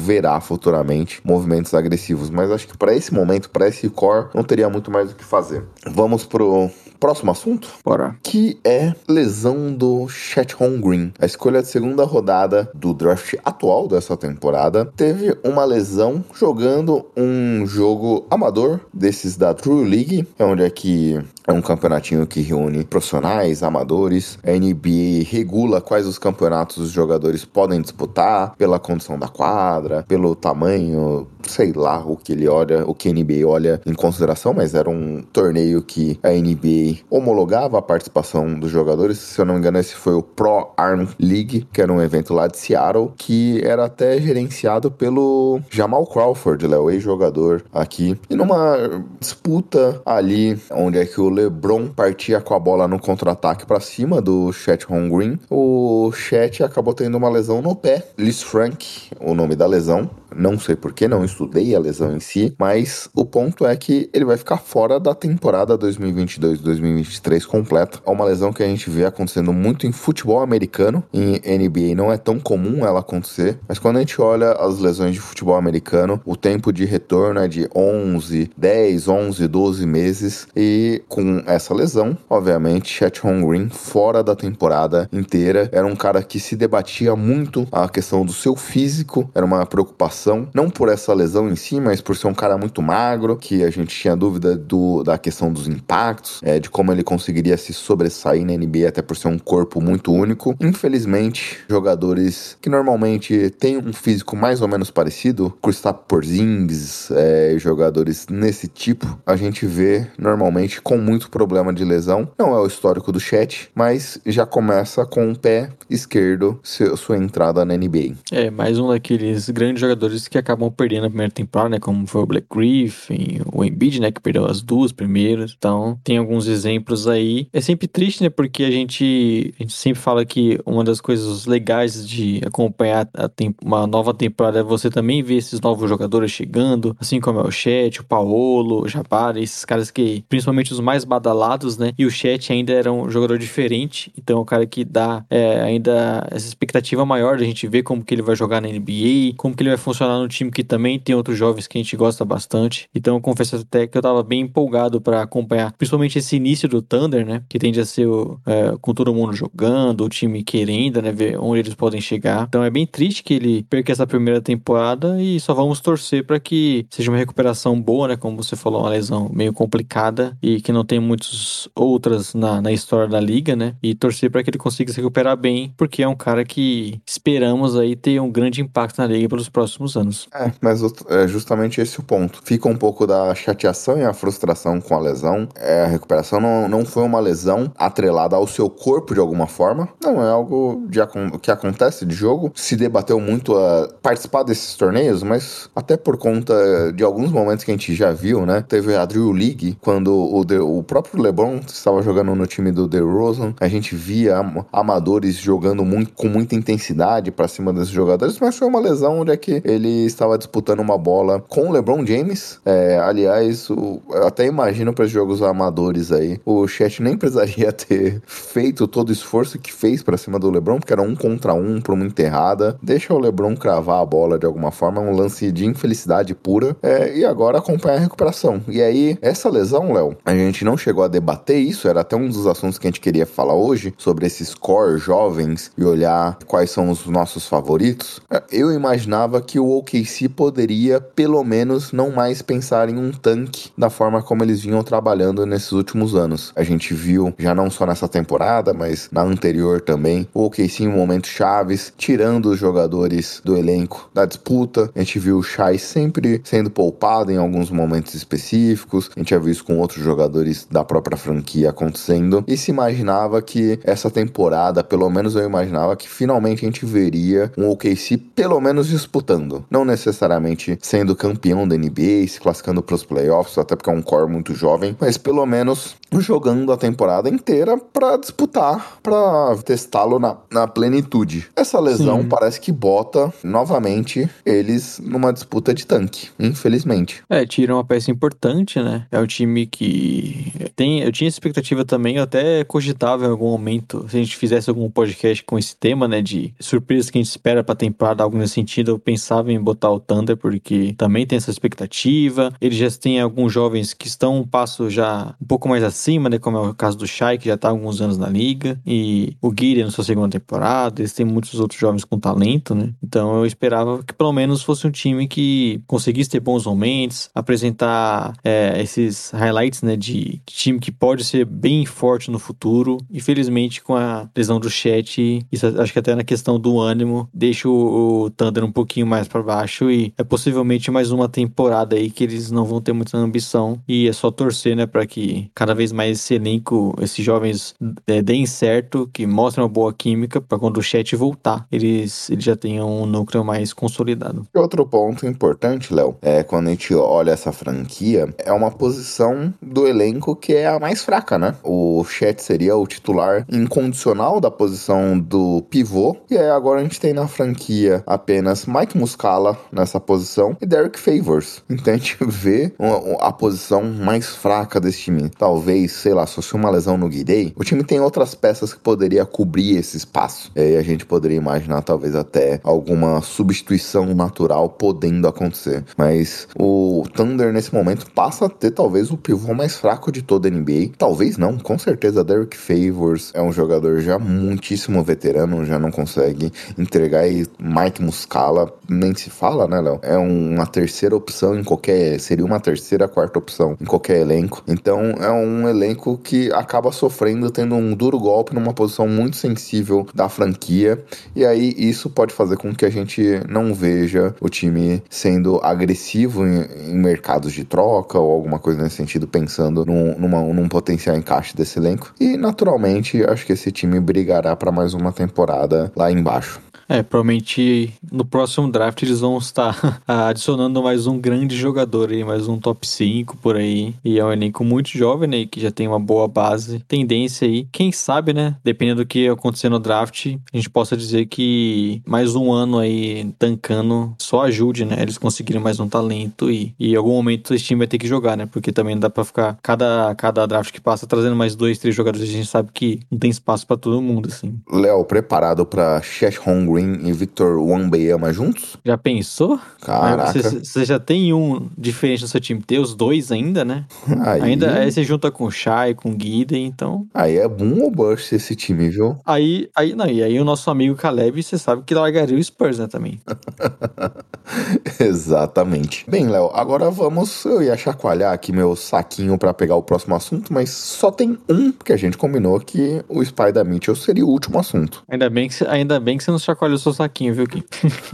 verá futuramente movimentos agressivos. Mas acho que para esse momento, para esse core, não teria muito mais o que fazer. Vamos pro próximo assunto? Bora. que é lesão do Chet Holmgren. A escolha de segunda rodada do draft atual dessa temporada teve uma lesão jogando um jogo amador desses da True League, é onde é que é um campeonatinho que reúne profissionais, amadores. A NBA regula quais os campeonatos os jogadores podem disputar pela condição da quadra, pelo tamanho, sei lá o que ele olha, o que a NBA olha em consideração, mas era um torneio que a NBA homologava a participação dos jogadores. Se eu não me engano, esse foi o Pro Arm League, que era um evento lá de Seattle, que era até gerenciado pelo Jamal Crawford, Léo, ex-jogador aqui. E numa disputa ali, onde é que o LeBron partia com a bola no contra-ataque para cima do Chet Holmgren, o Chet acabou tendo uma lesão no pé. Liz Frank, o nome da lesão. Não sei porquê, não estudei a lesão em si, mas o ponto é que ele vai ficar fora da temporada 2022-2023 completa. É uma lesão que a gente vê acontecendo muito em futebol americano, em NBA não é tão comum ela acontecer, mas quando a gente olha as lesões de futebol americano, o tempo de retorno é de 11, 10, 11, 12 meses e com essa lesão, obviamente, Chet Holmgren fora da temporada inteira, era um cara que se debatia muito a questão do seu físico, era uma preocupação, não por essa lesão em si, mas por ser um cara muito magro, que a gente tinha dúvida do, da questão dos impactos, é, de como ele conseguiria se sobressair na NBA, até por ser um corpo muito único. Infelizmente, jogadores que normalmente têm um físico mais ou menos parecido, Kristaps Porzingis, é, jogadores nesse tipo, a gente vê normalmente com muito problema de lesão. Não é o histórico do chat, mas já começa com o pé esquerdo seu- sua entrada na NBA. É, mais um daqueles grandes jogadores que acabam perdendo a primeira temporada, né? Como foi o Black Griffin, o Embiid, né? Que perdeu as duas primeiras. Então, tem alguns exemplos aí. É sempre triste, né? Porque a gente, a gente sempre fala que uma das coisas legais de acompanhar a tem- uma nova temporada é você também ver esses novos jogadores chegando, assim como é o Chet, o Paolo, o Jabari, esses caras que, principalmente os mais badalados, né? E o Chet ainda era um jogador diferente, então é um cara que dá é, ainda essa expectativa maior da gente ver como que ele vai jogar na NBA, como que ele vai funcionar no time que também tem outros jovens que a gente gosta bastante. Então eu confesso até que eu tava bem empolgado para acompanhar, principalmente esse início do Thunder, né? Que tende a ser é, com todo mundo jogando, o time querendo, né? Ver onde eles podem chegar. Então é bem triste que ele perca essa primeira temporada e só vamos torcer para que seja uma recuperação boa, né? Como você falou, uma lesão meio complicada e que não tem muitas outras na, na história da liga, né? E torcer para que ele consiga se recuperar bem, porque é um cara que esperamos aí ter um grande impacto na liga pelos próximos anos. É, mas é justamente esse o ponto. Fica um pouco da chateação e a frustração com a lesão. É, a recuperação não, não foi uma lesão atrelada ao seu corpo de alguma forma. Não, é algo de, que acontece de jogo. Se debateu muito a participar desses torneios, mas até por conta de alguns momentos que a gente já viu, né? Teve a Drew League, quando o, o próprio LeBron estava jogando no time do DeRozan. A gente via am- amadores jogando muito, com muita intensidade pra cima desses jogadores, mas foi uma lesão onde é que ele estava disputando uma bola com o LeBron James. É, aliás, o- até imagino para os jogos amadores aí, o Chet nem precisaria ter feito todo o esforço que fez para cima do LeBron, porque era um contra um para uma enterrada. Deixa o LeBron cravar a bola de alguma forma, é um lance de infelicidade pura. É, e agora acompanha a recuperação. E aí, essa lesão, Léo, a gente não chegou a debater isso, era até um dos assuntos que a gente queria falar hoje, sobre esses core jovens e olhar quais são os nossos favoritos. É, Eu imaginava que o OKC poderia, pelo menos, não mais pensar em um tanque da forma como eles vinham trabalhando nesses últimos anos. A gente viu, já não só nessa temporada, mas na anterior também, o OKC em momentos chaves, tirando os jogadores do elenco da disputa. A gente viu o Shai sempre sendo poupado em alguns momentos específicos. A gente já viu isso com outros jogadores da própria franquia acontecendo. E se imaginava que essa temporada, pelo menos eu imaginava que finalmente a gente veria um OKC pelo menos disputando. Não necessariamente sendo campeão da NBA, se classificando para os playoffs, até porque é um core muito jovem, mas pelo menos jogando a temporada inteira para disputar, para testá-lo na, na plenitude. Essa lesão Sim. parece que bota novamente eles numa disputa de tanque, infelizmente. É, tira uma peça importante, né? É um time que tem. Eu tinha expectativa também, eu até cogitava em algum momento, se a gente fizesse algum podcast com esse tema, né? De surpresas que a gente espera pra temporada, algo nesse sentido, eu pensava em botar o Thunder, porque também tem essa expectativa. Eles já têm alguns jovens que estão um passo já um pouco mais acima, né? Como é o caso do Shai, que já tá há alguns anos na liga. E o Guiri na sua segunda temporada. Eles têm muitos outros jovens com talento, né? Então eu esperava que pelo menos fosse um time que conseguisse ter bons momentos, apresentar é, esses highlights, né? De, time que pode ser bem forte no futuro. Infelizmente, com a lesão do Chet, isso acho que até na questão do ânimo, deixa o, o Thunder um pouquinho mais para baixo. E é possivelmente mais uma temporada aí que eles não vão ter muita ambição. E é só torcer, né? Para que cada vez mais esse elenco, esses jovens é, deem certo, que mostrem uma boa química, para quando o Chet voltar, eles, eles já um núcleo mais consolidado. E outro ponto importante, Léo, é quando a gente olha essa franquia, é uma posição do elenco que é a mais fraca, né? O Chet seria o titular incondicional da posição do pivô, e aí agora a gente tem na franquia apenas Mike Muscala nessa posição e Derek Favors. Então a gente vê a posição mais fraca desse time. Talvez, sei lá, se fosse uma lesão no Guidei, o time tem outras peças que poderia cobrir esse espaço. E aí a gente poderia imaginar talvez até alguma substituição natural podendo acontecer. Mas o Thunder nesse momento passa a ter talvez o pivô mais fraco de toda a NBA. Talvez não, com certeza Derek Favors é um jogador já muitíssimo veterano, já não consegue entregar e Mike Muscala nem se fala, né, Léo? É uma terceira opção em qualquer, seria uma terceira, quarta opção em qualquer elenco. Então é um elenco que acaba sofrendo, tendo um duro golpe numa posição muito sensível da franquia. E aí isso pode fazer com que a gente não veja o time sendo agressivo em, em mercados de troca ou alguma coisa nesse sentido, pensando num, numa- num potencial encaixe desse elenco. E naturalmente acho que esse time brigará para mais uma temporada lá embaixo. É, provavelmente no próximo draft eles vão estar adicionando mais um grande jogador aí, mais um top 5 por aí. E é um elenco muito jovem, né? Que já tem uma boa base. Tendência aí. Quem sabe, né? Dependendo do que acontecer no draft, a gente possa dizer que mais um ano aí tancando só ajude, né? Eles conseguirem mais um talento e, e em algum momento esse time vai ter que jogar, né? Porque também não dá pra ficar cada, cada draft que passa trazendo mais dois, três jogadores. A gente sabe que não tem espaço pra todo mundo, assim. Léo, preparado para Chet Holmgren e Victor Wembanyama juntos? Já pensou? Caraca. Você, já tem um diferente no seu time, ter os dois ainda, né? Aí, Ainda aí você junta com o Shai, com o Guiden, então. aí é boom ou bust esse time, viu? Aí, aí não, e aí o nosso amigo Caleb, você sabe que largaria o Spurs, né, também. Exatamente. Bem, Léo, agora vamos. Eu ia chacoalhar aqui meu saquinho pra pegar o próximo assunto, mas só tem um que a gente combinou que o Spider Mitchell seria o último assunto. Ainda bem que, ainda bem que você não chacoalhou o seu saquinho, viu, Kim?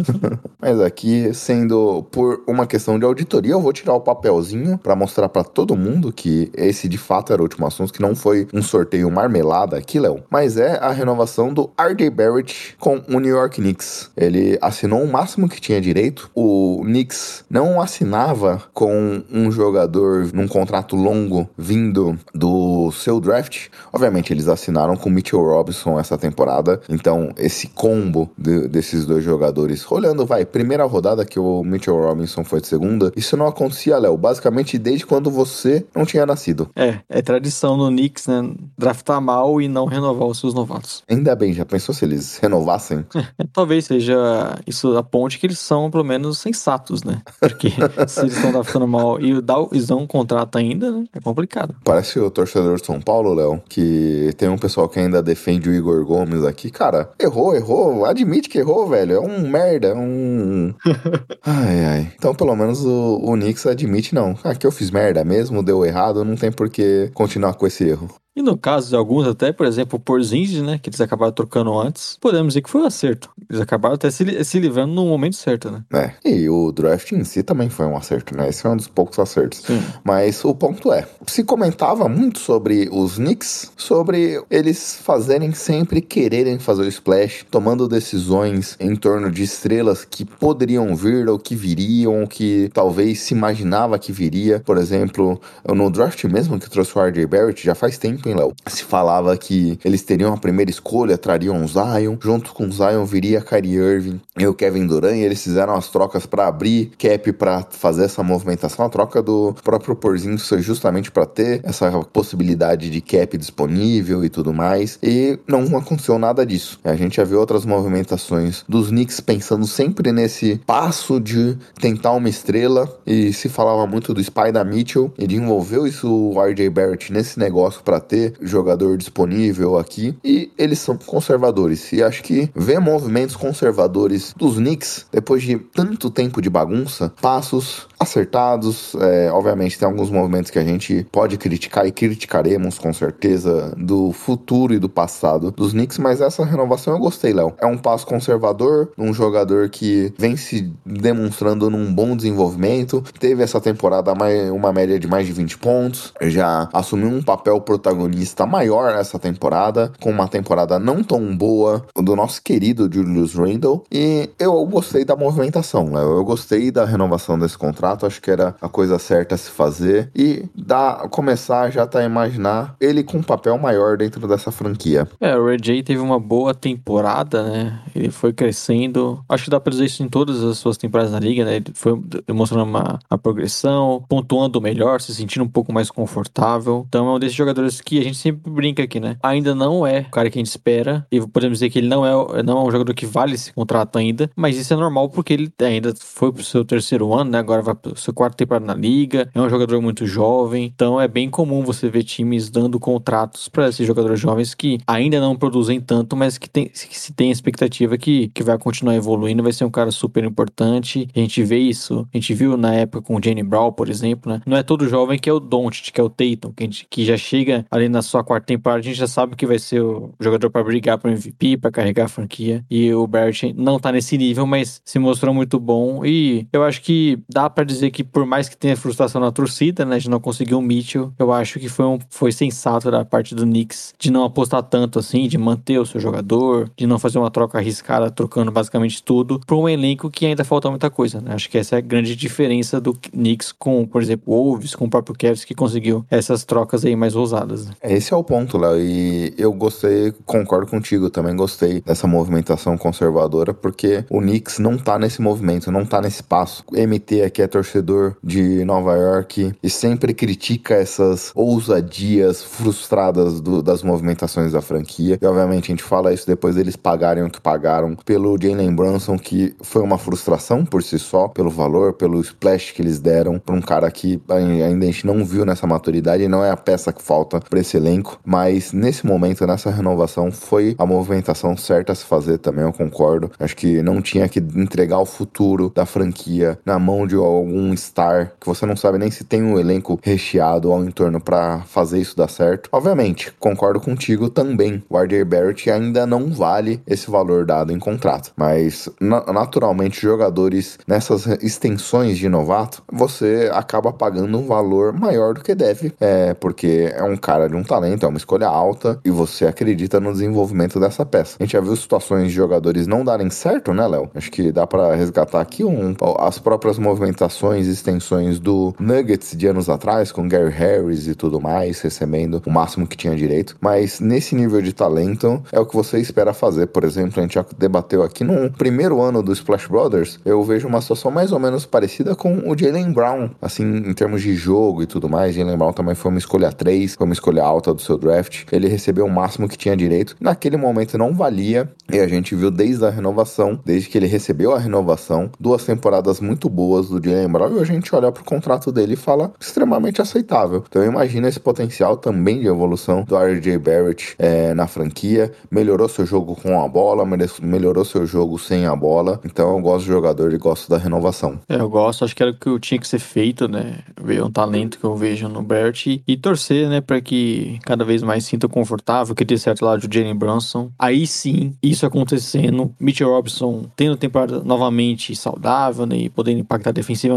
Mas aqui, sendo por uma questão de auditoria, eu vou tirar o papelzinho pra mostrar pra todo mundo que esse de fato era o último assunto, que não foi um sorteio marmelada aqui, Léo, mas é a renovação do RJ Barrett com o New York Knicks. Ele assinou o máximo que tinha direito. O Knicks não assinava com um jogador num contrato longo vindo do seu draft. Obviamente, eles assinaram com Mitchell Robinson essa temporada, então esse combo de- desses dois jogadores. Olhando, vai, primeira rodada que o Mitchell Robinson foi de segunda, isso não acontecia, Léo, basicamente desde quando você não tinha nascido. É, é tradição no Knicks, né? Draftar mal e não renovar os seus novatos. Ainda bem, já pensou se eles renovassem? É, talvez seja isso a ponte que eles são, pelo menos, sensatos, né? Porque se eles estão draftando mal e eles dão um contrato ainda, né? É complicado. Parece o torcedor de São Paulo, Léo, que tem um pessoal que ainda defende o Igor Gomes aqui. Cara, errou, errou, admite que errou, velho. É um merda, é um. Ai, ai. Então, pelo menos o, o Knicks admite, não. Aqui eu fiz merda mesmo, deu errado, não tem por que continuar com esse erro. E no caso de alguns, até, por exemplo, o Porzingis, né? Que eles acabaram trocando antes, podemos dizer que foi um acerto. Eles acabaram até se, se livrando no momento certo, né? É, e o draft em si também foi um acerto, né? Esse é um dos poucos acertos. Sim. Mas o ponto é, se comentava muito sobre os Knicks, sobre eles fazerem sempre quererem fazer o splash, tomando decisões em torno de estrelas que poderiam vir ou que viriam, ou que talvez se imaginava que viria. Por exemplo, no draft mesmo que trouxe o RJ Barrett, já faz tempo, Léo? Se falava que eles teriam a primeira escolha, trariam o Zion, junto com o Zion viria Kyrie Irving e o Kevin Durant, e eles fizeram as trocas para abrir cap para fazer essa movimentação. A troca do próprio Porzingis foi justamente para ter essa possibilidade de cap disponível e tudo mais, e não aconteceu nada disso. A gente já viu outras movimentações dos Knicks pensando sempre nesse passo de tentar uma estrela, e se falava muito do Spider Mitchell e de envolver isso o RJ Barrett nesse negócio para ter jogador disponível aqui, e eles são conservadores. E acho que ver movimentos conservadores dos Knicks, depois de tanto tempo de bagunça, passos acertados. É, obviamente, tem alguns movimentos que a gente pode criticar e criticaremos com certeza do futuro e do passado dos Knicks, mas essa renovação eu gostei, Léo. É um passo conservador, um jogador que vem se demonstrando num bom desenvolvimento. Teve essa temporada uma média de mais de 20 pontos, já assumiu um papel protagonista maior essa temporada, com uma temporada não tão boa do nosso querido Julius Randle. E eu gostei da movimentação, Léo. Eu gostei da renovação desse contrato, acho que era a coisa certa a se fazer. E dá, começar já tá a imaginar ele com um papel maior dentro dessa franquia. É, o Ray J teve uma boa temporada, né? Ele foi crescendo. Acho que dá pra dizer isso em todas as suas temporadas na liga, né? Ele foi demonstrando uma, uma progressão, pontuando melhor, se sentindo um pouco mais confortável. Então é um desses jogadores que a gente sempre brinca aqui, né? Ainda não é o cara que a gente espera. E podemos dizer que ele não é, não é um jogador que vale esse contrato ainda. Mas isso é normal porque ele ainda foi pro seu terceiro ano, né? Agora vai seu quarto temporada na liga. É um jogador muito jovem. Então é bem comum você ver times dando contratos para esses jogadores jovens que ainda não produzem tanto, mas que, tem, que se tem a expectativa que, que vai continuar evoluindo, vai ser um cara super importante. A gente vê isso, a gente viu na época com o Jenny Brown, por exemplo, né? Não é todo jovem que é o Doncic, que é o Tatum, que, gente, que já chega ali na sua quarta temporada, a gente já sabe que vai ser o jogador para brigar pro MVP, para carregar a franquia. E o Barrett não tá nesse nível, mas se mostrou muito bom. E eu acho que dá para dizer que por mais que tenha frustração na torcida, né, de não conseguir um Mitchell, eu acho que foi, um, foi sensato da parte do Knicks de não apostar tanto assim, de manter o seu jogador, de não fazer uma troca arriscada, trocando basicamente tudo, para um elenco que ainda falta muita coisa, né? Acho que essa é a grande diferença do Knicks com, por exemplo, o Wolves, com o próprio Cavs, que conseguiu essas trocas aí mais ousadas. Né? Esse é o ponto, Léo. E eu gostei, concordo contigo, também gostei dessa movimentação conservadora, porque o Knicks não tá nesse movimento, não tá nesse passo. O MT aqui é torcedor de Nova York e sempre critica essas ousadias frustradas do- das movimentações da franquia. E obviamente a gente fala isso depois deles pagarem o que pagaram pelo Jalen Brunson, que foi uma frustração por si só, pelo valor, pelo splash que eles deram para um cara que ainda a gente não viu nessa maturidade, não é a peça que falta para esse elenco, mas nesse momento, nessa renovação, foi a movimentação certa a se fazer também, eu concordo. Acho que não tinha que entregar o futuro da franquia na mão de algum star que você não sabe nem se tem um elenco recheado ao entorno para fazer isso dar certo. Obviamente, concordo contigo também. O RJ Barrett ainda não vale esse valor dado em contrato, mas na- naturalmente jogadores nessas extensões de novato, você acaba pagando um valor maior do que deve, é porque é um cara de um talento, é uma escolha alta e você acredita no desenvolvimento dessa peça. A gente já viu situações de jogadores não darem certo, né, Léo? Acho que dá pra resgatar aqui um, as próprias movimentações renovações e extensões do Nuggets de anos atrás, com Gary Harris e tudo mais, recebendo o máximo que tinha direito. Mas nesse nível de talento é o que você espera fazer. Por exemplo, a gente já debateu aqui no primeiro ano do Splash Brothers, eu vejo uma situação mais ou menos parecida com o Jalen Brown, assim, em termos de jogo e tudo mais. Jalen Brown também foi uma escolha 3, foi uma escolha alta do seu draft. Ele recebeu o máximo que tinha direito. Naquele momento não valia, e a gente viu desde a renovação, desde que ele recebeu a renovação, duas temporadas muito boas do Jalen Brown, e a gente olha pro contrato dele e fala extremamente aceitável. Então imagina esse potencial também de evolução do RJ Barrett é, na franquia. Melhorou seu jogo com a bola, melhorou seu jogo sem a bola. Então eu gosto do jogador e gosto da renovação. É, eu gosto, acho que era o que tinha que ser feito, né? Ver um talento que eu vejo no Bert e, e torcer, né, pra que cada vez mais sinta confortável, que dê certo lá do Jalen Brunson. Aí sim, isso acontecendo, Mitchell Robinson tendo temporada novamente saudável, né, e podendo impactar defensivamente.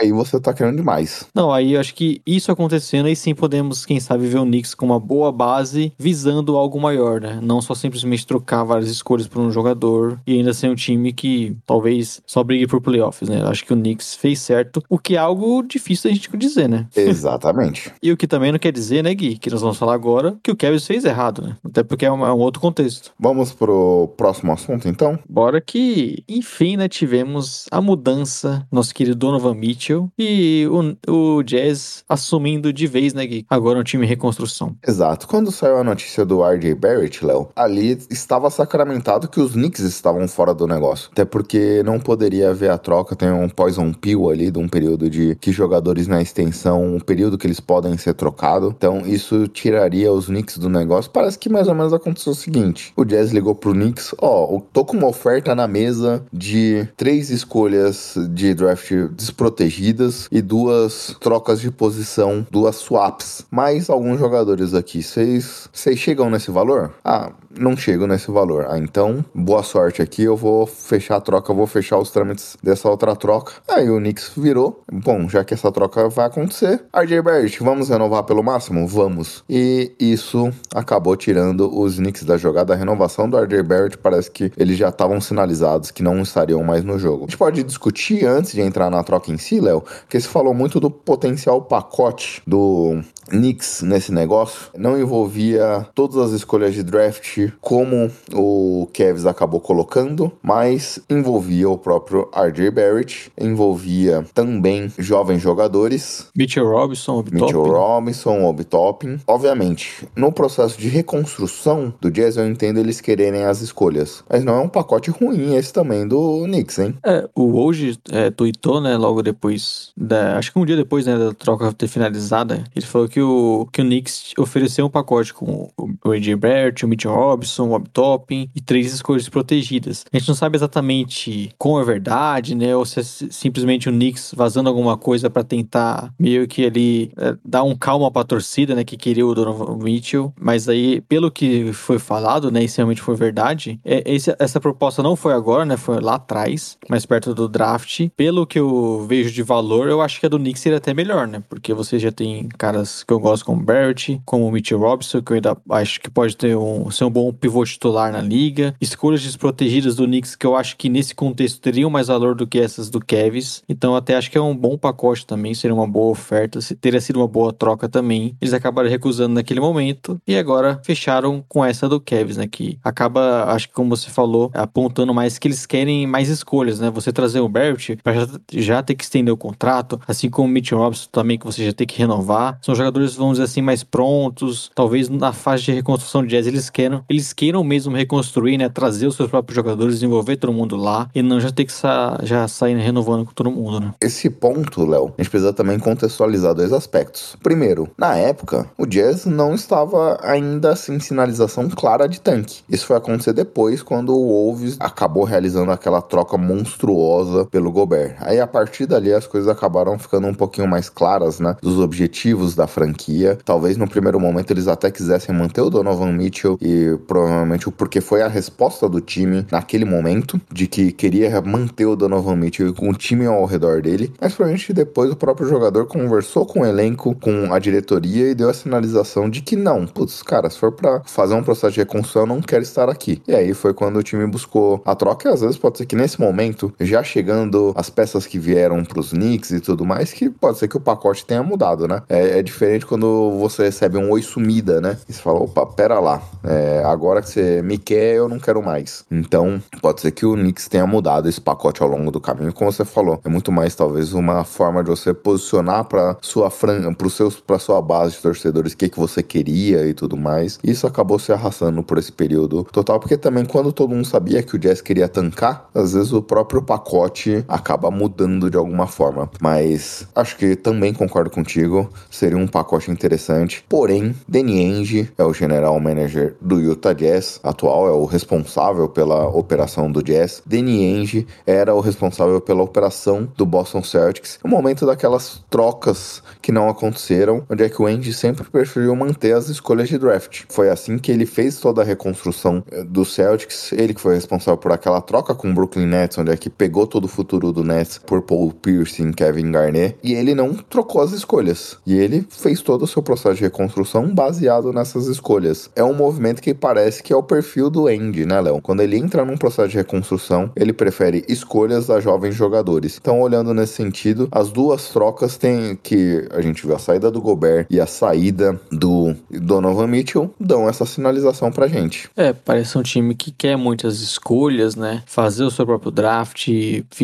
Aí você tá querendo demais. Não, aí eu acho que isso acontecendo, aí sim podemos, quem sabe, ver o Knicks com uma boa base, visando algo maior, né? Não só simplesmente trocar várias escolhas por um jogador e ainda ser um time que talvez só brigue por playoffs, né? Eu acho que o Knicks fez certo, o que é algo difícil da gente dizer, né? Exatamente. E o que também não quer dizer, né, Gui, que nós vamos falar agora, que o Kevin fez errado, né? Até porque é um, é um outro contexto. Vamos pro próximo assunto, então? Bora que, enfim, né, tivemos a mudança, nosso querido Donovan Mitchell e o, o Jazz assumindo de vez, né, Gui? Agora um time em reconstrução. Exato. Quando saiu a notícia do RJ Barrett, Léo, ali estava sacramentado que os Knicks estavam fora do negócio. Até porque não poderia haver a troca, tem um poison pill ali de um período de que jogadores na extensão, um período que eles podem ser trocados. Então isso tiraria os Knicks do negócio. Parece que mais ou menos aconteceu o seguinte: o Jazz ligou pro Knicks, ó, eu tô com uma oferta na mesa de três escolhas de draft desprotegidas e duas trocas de posição, duas swaps. Mais alguns jogadores aqui. Vocês chegam nesse valor? Ah, não chego nesse valor. Ah, então, boa sorte aqui. Eu vou fechar a troca, eu vou fechar os trâmites dessa outra troca. Aí o Knicks virou. Bom, já que essa troca vai acontecer, RJ Barrett, vamos renovar pelo máximo? Vamos. E isso acabou tirando os Knicks da jogada. A renovação do RJ Barrett parece que eles já estavam sinalizados que não estariam mais no jogo. A gente pode discutir antes de entrar na troca em si, Léo, que se falou muito do potencial pacote do Knicks nesse negócio. Não envolvia todas as escolhas de draft como o Cavs acabou colocando, mas envolvia o próprio RJ Barrett, envolvia também jovens jogadores, Mitchell Robinson, Obi Mitchell. Robinson, Obi Toppin. Obviamente, no processo de reconstrução do Jazz, eu entendo eles quererem as escolhas. Mas não é um pacote ruim esse também do Knicks, hein? É, o Woj é, tweetou, né, logo depois, da, acho que um dia depois, né, da troca ter finalizada, ele falou que o, que o Knicks ofereceu um pacote com o, o AJ Barrett, o Mitchell Robinson, o Obi Toppin e três escolhas protegidas. A gente não sabe exatamente como é verdade, né, ou se é si- simplesmente o Knicks vazando alguma coisa pra tentar meio que ali é, dar um calma pra torcida, né, que queria o Donovan Mitchell, mas aí, pelo que foi falado, né, e se realmente foi verdade, é, esse- essa proposta não foi agora, né, foi lá atrás, mais perto do draft. Pelo que eu vejo de valor, eu acho que a do Knicks seria até melhor, né, porque você já tem caras que eu gosto como Barrett, como o Mitchell Robinson, que eu ainda acho que pode ter um, ser um bom pivô titular na liga, escolhas desprotegidas do Knicks que eu acho que nesse contexto teriam mais valor do que essas do Cavs, então até acho que é um bom pacote também, seria uma boa oferta, teria sido uma boa troca também. Eles acabaram recusando naquele momento e agora fecharam com essa do Cavs, né, que acaba, acho que como você falou, apontando mais que eles querem mais escolhas, né? Você trazer o Barrett para já, já ter que estender o contrato, assim como o Mitchell Robinson também que você já tem que renovar. São jogadores, vamos dizer assim, mais prontos, talvez na fase de reconstrução de jazz eles queiram, eles queiram mesmo reconstruir, né, trazer os seus próprios jogadores, desenvolver todo mundo lá e não já ter que sa já sair renovando com todo mundo, né? Esse ponto, Léo, a gente precisa também contextualizar dois aspectos. Primeiro, na época, o Jazz não estava ainda sem sinalização clara de tanque. Isso foi acontecer depois, quando o Wolves acabou realizando aquela troca monstruosa pelo Gobert. Aí, a partir dali, as coisas acabaram ficando um pouquinho mais claras, né? Dos objetivos da franquia. Talvez no primeiro momento eles até quisessem manter o Donovan Mitchell e provavelmente o porque foi a resposta do time naquele momento, de que queria manter o Donovan Mitchell com o time ao redor dele, mas provavelmente depois o próprio jogador conversou com o elenco, com a diretoria e deu a sinalização de que não, putz, cara, se for pra fazer um processo de reconstrução, não quero estar aqui. E aí foi quando o time buscou a troca, e às vezes pode ser que nesse momento, já chegando as peças que vieram pros Knicks e tudo mais, que pode ser que o pacote tenha mudado, né? É, é diferente quando você recebe um oi sumida, né? E você fala, opa, pera lá, é, agora que você me quer, eu não quero mais. Então, pode ser que o Knicks tenha mudado esse pacote ao longo do caminho, como você falou. É muito mais, talvez, uma forma de você posicionar para sua fran... pro seus, pra sua base de torcedores o que, que você queria e tudo mais. Isso acabou se arrastando por esse período total, porque também quando todo mundo sabia que o Jazz queria tancar, às vezes o próprio pacote acaba mudando de alguma forma. Mas acho que também concordo contigo, seria um pacote interessante. Porém, Danny Ainge é o general manager do Utah Jazz atual, é o responsável pela operação do Jazz. Danny Ainge era o responsável pela operação do Boston Celtics. No momento daquelas trocas que não aconteceram, onde é que o Ainge sempre preferiu manter as escolhas de draft. Foi assim que ele fez toda a reconstrução eh, do Celtics. Ele que foi responsável por aquela troca com o Brooklyn Nets, onde é que pegou todo o futuro do Nets por Paul Pierce e Kevin Garnett. E ele não trocou as escolhas. E ele fez todo o seu processo de reconstrução baseado nessas escolhas. É um movimento que parece que é o perfil do Andy, né, Léo? Quando ele entra num processo de reconstrução, ele prefere escolhas a jovens jogadores. Então, olhando nesse sentido, as duas trocas têm que a gente viu a saída do Gobert e a saída do Donovan Mitchell dão essa sinalização pra gente. É, parece um time que quer muitas escolhas, né? Fazer o seu próprio draft,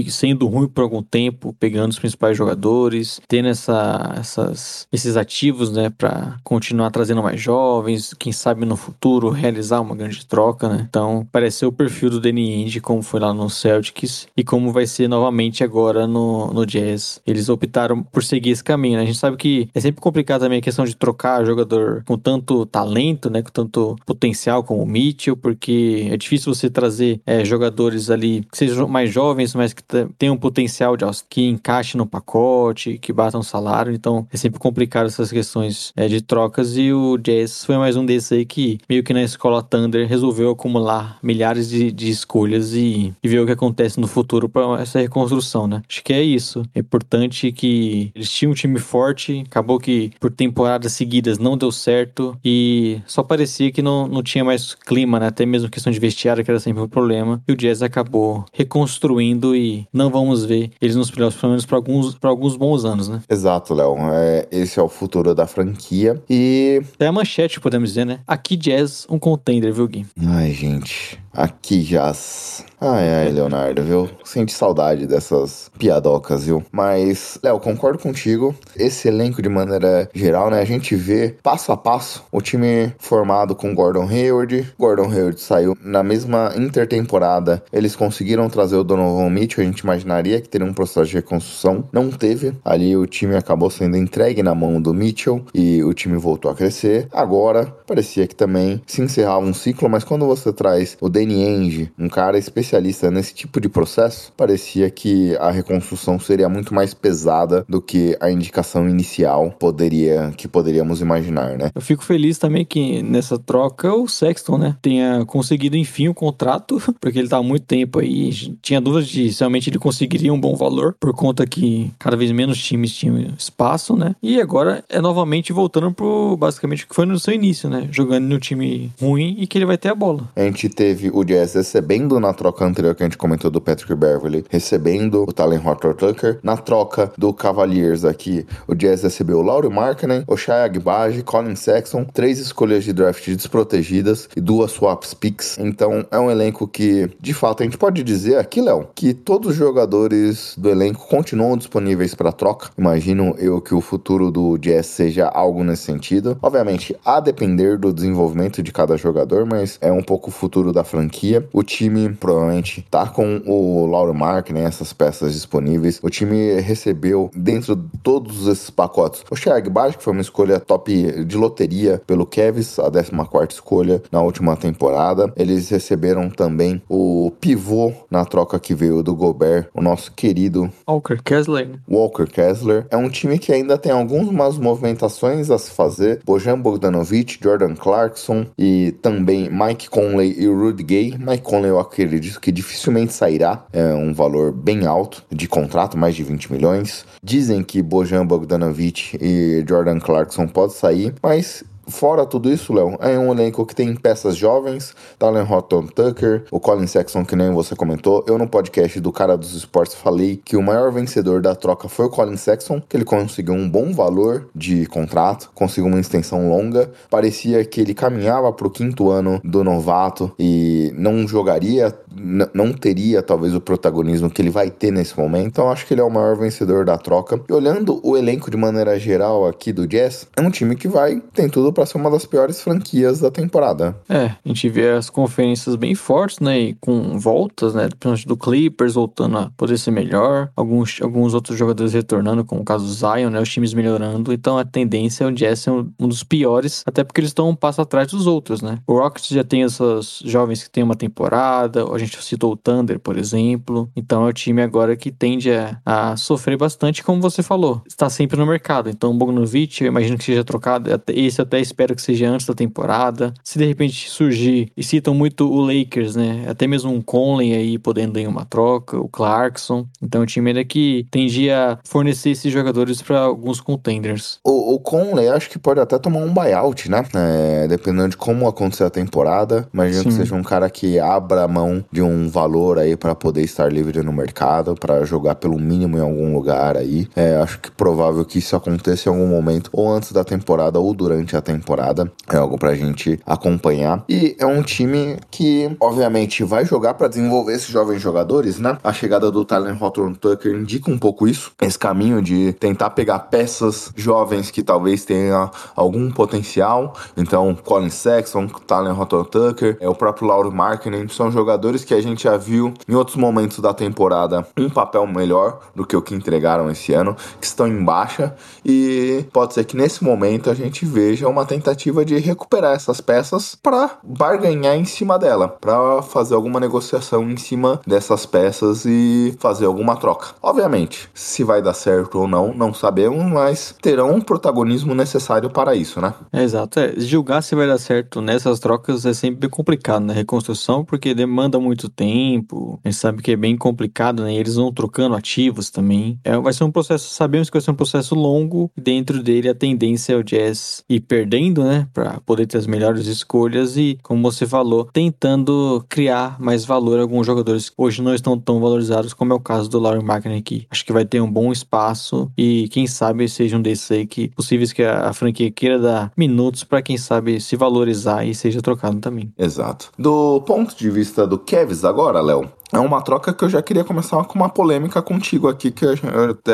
sendo ruim por algum tempo, pegando os principais jogadores, tendo essa, essas, esses ativos, né, para continuar trazendo mais jovens, quem sabe no futuro realizar uma grande troca, né? Então, pareceu o perfil do Danny Ainge, como foi lá no Celtics e como vai ser novamente agora no, no Jazz. Eles optaram por seguir esse caminho, né? A gente sabe que é sempre complicado também a questão de trocar jogador com tanto talento, né, com tanto potencial como o Mitchell, porque é difícil você trazer é, jogadores ali que sejam mais jovens, mas que te- tenham potencial de que encaixe no pacote, que batam salário. Então, é sempre complicado essas questões é, de trocas e o Jazz foi mais um desses aí que meio que na escola Thunder resolveu acumular milhares de, de escolhas e, e ver o que acontece no futuro para essa reconstrução, né? Acho que é isso. É importante que eles tinham um time forte, acabou que por temporadas seguidas não deu certo e só parecia que não, não tinha mais clima, né? Até mesmo questão de vestiário, que era sempre um problema. E o Jazz acabou reconstruindo e não vamos ver eles nos playoffs, pelo menos por alguns, por alguns bons anos, né? Exato, Léo. É, esse é o futuro da franquia. E. Até a manchete, podemos dizer, né? Aqui Jazz, um contender, viu, Gui? Ai, gente. Aqui jaz. Ai, ai, Leonardo, viu? Sente saudade dessas piadocas, viu? Mas, Léo, concordo contigo. Esse elenco, de maneira geral, né? A gente vê passo a passo o time formado com Gordon Hayward. Gordon Hayward saiu na mesma intertemporada. Eles conseguiram trazer o Donovan Mitchell. A gente imaginaria que teria um processo de reconstrução. Não teve. Ali o time acabou sendo entregue na mão do Mitchell e o time voltou a crescer. Agora, parecia que também se encerrava um ciclo, mas quando você traz o Danny Ainge, um cara especialista nesse tipo de processo, parecia que a reconstrução seria muito mais pesada do que a indicação inicial poderia que poderíamos imaginar, né? Eu fico feliz também que nessa troca o Sexton, né, tenha conseguido enfim o contrato, porque ele tá há muito tempo aí. Tinha dúvidas de se realmente ele conseguiria um bom valor, por conta que cada vez menos times tinham espaço, né? E agora é novamente voltando pro basicamente o que foi no seu início, né? Jogando no time ruim e que ele vai ter a bola. A gente teve o Jazz recebendo na troca anterior que a gente comentou do Patrick Beverly, recebendo o Talen Horton Tucker. Na troca do Cavaliers aqui, o Jazz recebeu o Laurie Markkinen, o Shai Agbaji, Colin Sexton, três escolhas de draft desprotegidas e duas swaps picks. Então é um elenco que, de fato, a gente pode dizer aqui, Léo, que todos os jogadores do elenco continuam disponíveis para troca. Imagino eu que o futuro do Jazz seja algo nesse sentido. Obviamente, a depender do desenvolvimento de cada jogador, mas é um pouco o futuro da franquia franquia. O time provavelmente tá com o Lauro Mark, né? Essas peças disponíveis. O time recebeu dentro de todos esses pacotes o Shea Agbaji, que foi uma escolha top de loteria pelo Kevs, a 14 escolha na última temporada. Eles receberam também o pivô na troca que veio do Gobert, o nosso querido Walker Kessler. Walker Kessler. É um time que ainda tem algumas movimentações a se fazer. Bojan Bogdanovic, Jordan Clarkson e também Mike Conley e Rudy Gay. Mike Conley eu acredito que dificilmente sairá. É um valor bem alto de contrato, mais de 20 milhões. Dizem que Bojan Bogdanovic e Jordan Clarkson podem sair, mas Fora tudo isso, Léo, é um elenco que tem peças jovens, Talen Horton Tucker, o Colin Sexton, que nem você comentou. Eu no podcast do Cara dos Esportes falei que o maior vencedor da troca foi o Colin Sexton, que ele conseguiu um bom valor de contrato, conseguiu uma extensão longa. Parecia que ele caminhava para o quinto ano do novato e não jogaria, não teria talvez o protagonismo que ele vai ter nesse momento. Então acho que ele é o maior vencedor da troca. E olhando o elenco de maneira geral aqui do Jazz, é um time que vai, tem tudo para ser uma das piores franquias da temporada. É, a gente vê as conferências bem fortes, né? E com voltas, né? Principalmente do Clippers voltando a poder ser melhor. Alguns, alguns outros jogadores retornando, como o caso do Zion, né? Os times melhorando. Então a tendência é o Jazz ser um, um dos piores, até porque eles estão um passo atrás dos outros, né? O Rockets já tem essas jovens que tem uma temporada. A gente citou o Thunder, por exemplo. Então é o time agora que tende a, a sofrer bastante, como você falou. Está sempre no mercado. Então o Bogdanovich, eu imagino que seja trocado. Esse até espero que seja antes da temporada. Se de repente surgir, e citam muito o Lakers, né? Até mesmo um Conley aí podendo ir uma troca, o Clarkson. Então o time ainda que tendia a fornecer esses jogadores para alguns contenders. O, o Conley acho que pode até tomar um buyout, né? É, dependendo de como acontecer a temporada. Imagino Sim. que seja um cara que abra a mão de um valor aí para poder estar livre no mercado, para jogar pelo mínimo em algum lugar aí. É, acho que provável que isso aconteça em algum momento, ou antes da temporada, ou durante a temporada. É algo pra gente acompanhar. E é um time que, obviamente, vai jogar para desenvolver esses jovens jogadores, né? A chegada do Tyler Hawthorne Tucker indica um pouco isso. Esse caminho de tentar pegar peças jovens que talvez tenham algum potencial. Então, Colin Sexton, Tyler Hawthorne Tucker, é o próprio Lauro Markkinen, são jogadores que a gente já viu em outros momentos da temporada um papel melhor do que o que entregaram esse ano, que estão em baixa e pode ser que nesse momento a gente veja uma tentativa de recuperar essas peças para barganhar em cima dela, para fazer alguma negociação em cima dessas peças e fazer alguma troca. Obviamente, se vai dar certo ou não, não sabemos, mas terão um protagonismo necessário para isso, né? É, exato. É, julgar se vai dar certo nessas trocas é sempre complicado, né? Reconstrução, porque demanda muito tempo. A gente sabe que é bem complicado, né? Eles vão trocando ativos também. É, vai ser um processo, sabemos que vai ser um processo longo. Dentro dele, a tendência é o Jazz ir perdendo, né? Pra poder ter as melhores escolhas e, como você falou, tentando criar mais valor a alguns jogadores que hoje não estão tão valorizados, como é o caso do Laurie Markkinen aqui. Acho que vai ter um bom espaço e quem sabe seja um desses aí que possíveis que a, a franquia queira dar minutos para quem sabe se valorizar e seja trocado também. Exato. Do ponto de vista do Kevs agora, Léo, é uma troca que eu já queria começar com uma polêmica contigo aqui, que eu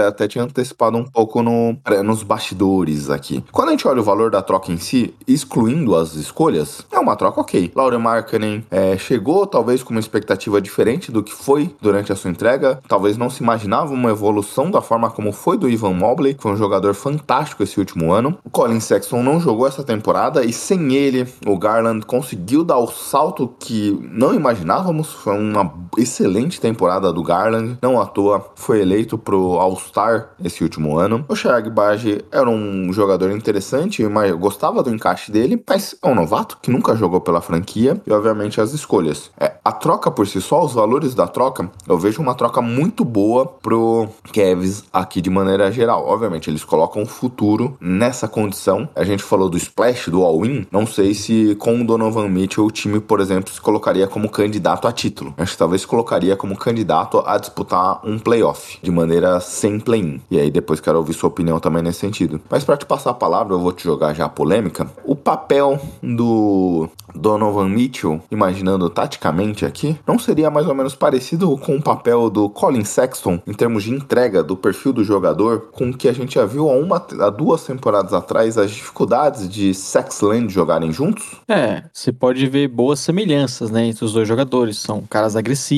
até, tinha antecipado um pouco no, é, nos bastidores aqui. Quando a gente olha o valor da troca em si, excluindo as escolhas, é uma troca ok. Laura Markkinen é, chegou talvez com uma expectativa diferente do que foi durante a sua entrega. Talvez não se imaginava uma evolução da forma como foi do Ivan Mobley, que foi um jogador fantástico esse último ano. O Colin Sexton não jogou essa temporada e sem ele, o Garland conseguiu dar o salto que não imaginávamos. Foi uma excelente temporada do Garland, não à toa foi eleito pro All-Star esse último ano. O Shag Baji era um jogador interessante, mas eu gostava do encaixe dele, mas é um novato que nunca jogou pela franquia e obviamente as escolhas. É, a troca por si só, os valores da troca, eu vejo uma troca muito boa pro Cavs aqui de maneira geral. Obviamente eles colocam o futuro nessa condição. A gente falou do splash, do all-in, não sei se com o Donovan Mitchell o time, por exemplo, se colocaria como candidato a título. Acho que talvez colocaria como candidato a disputar um playoff de maneira sem play-in. E aí depois quero ouvir sua opinião também nesse sentido. Mas para te passar a palavra, eu vou te jogar já a polêmica. O papel do Donovan Mitchell, imaginando taticamente aqui, não seria mais ou menos parecido com o papel do Colin Sexton em termos de entrega do perfil do jogador, com que a gente já viu há, uma, há duas temporadas atrás, as dificuldades de Sexland jogarem juntos? É, você pode ver boas semelhanças, né, entre os dois jogadores. São caras agressivos,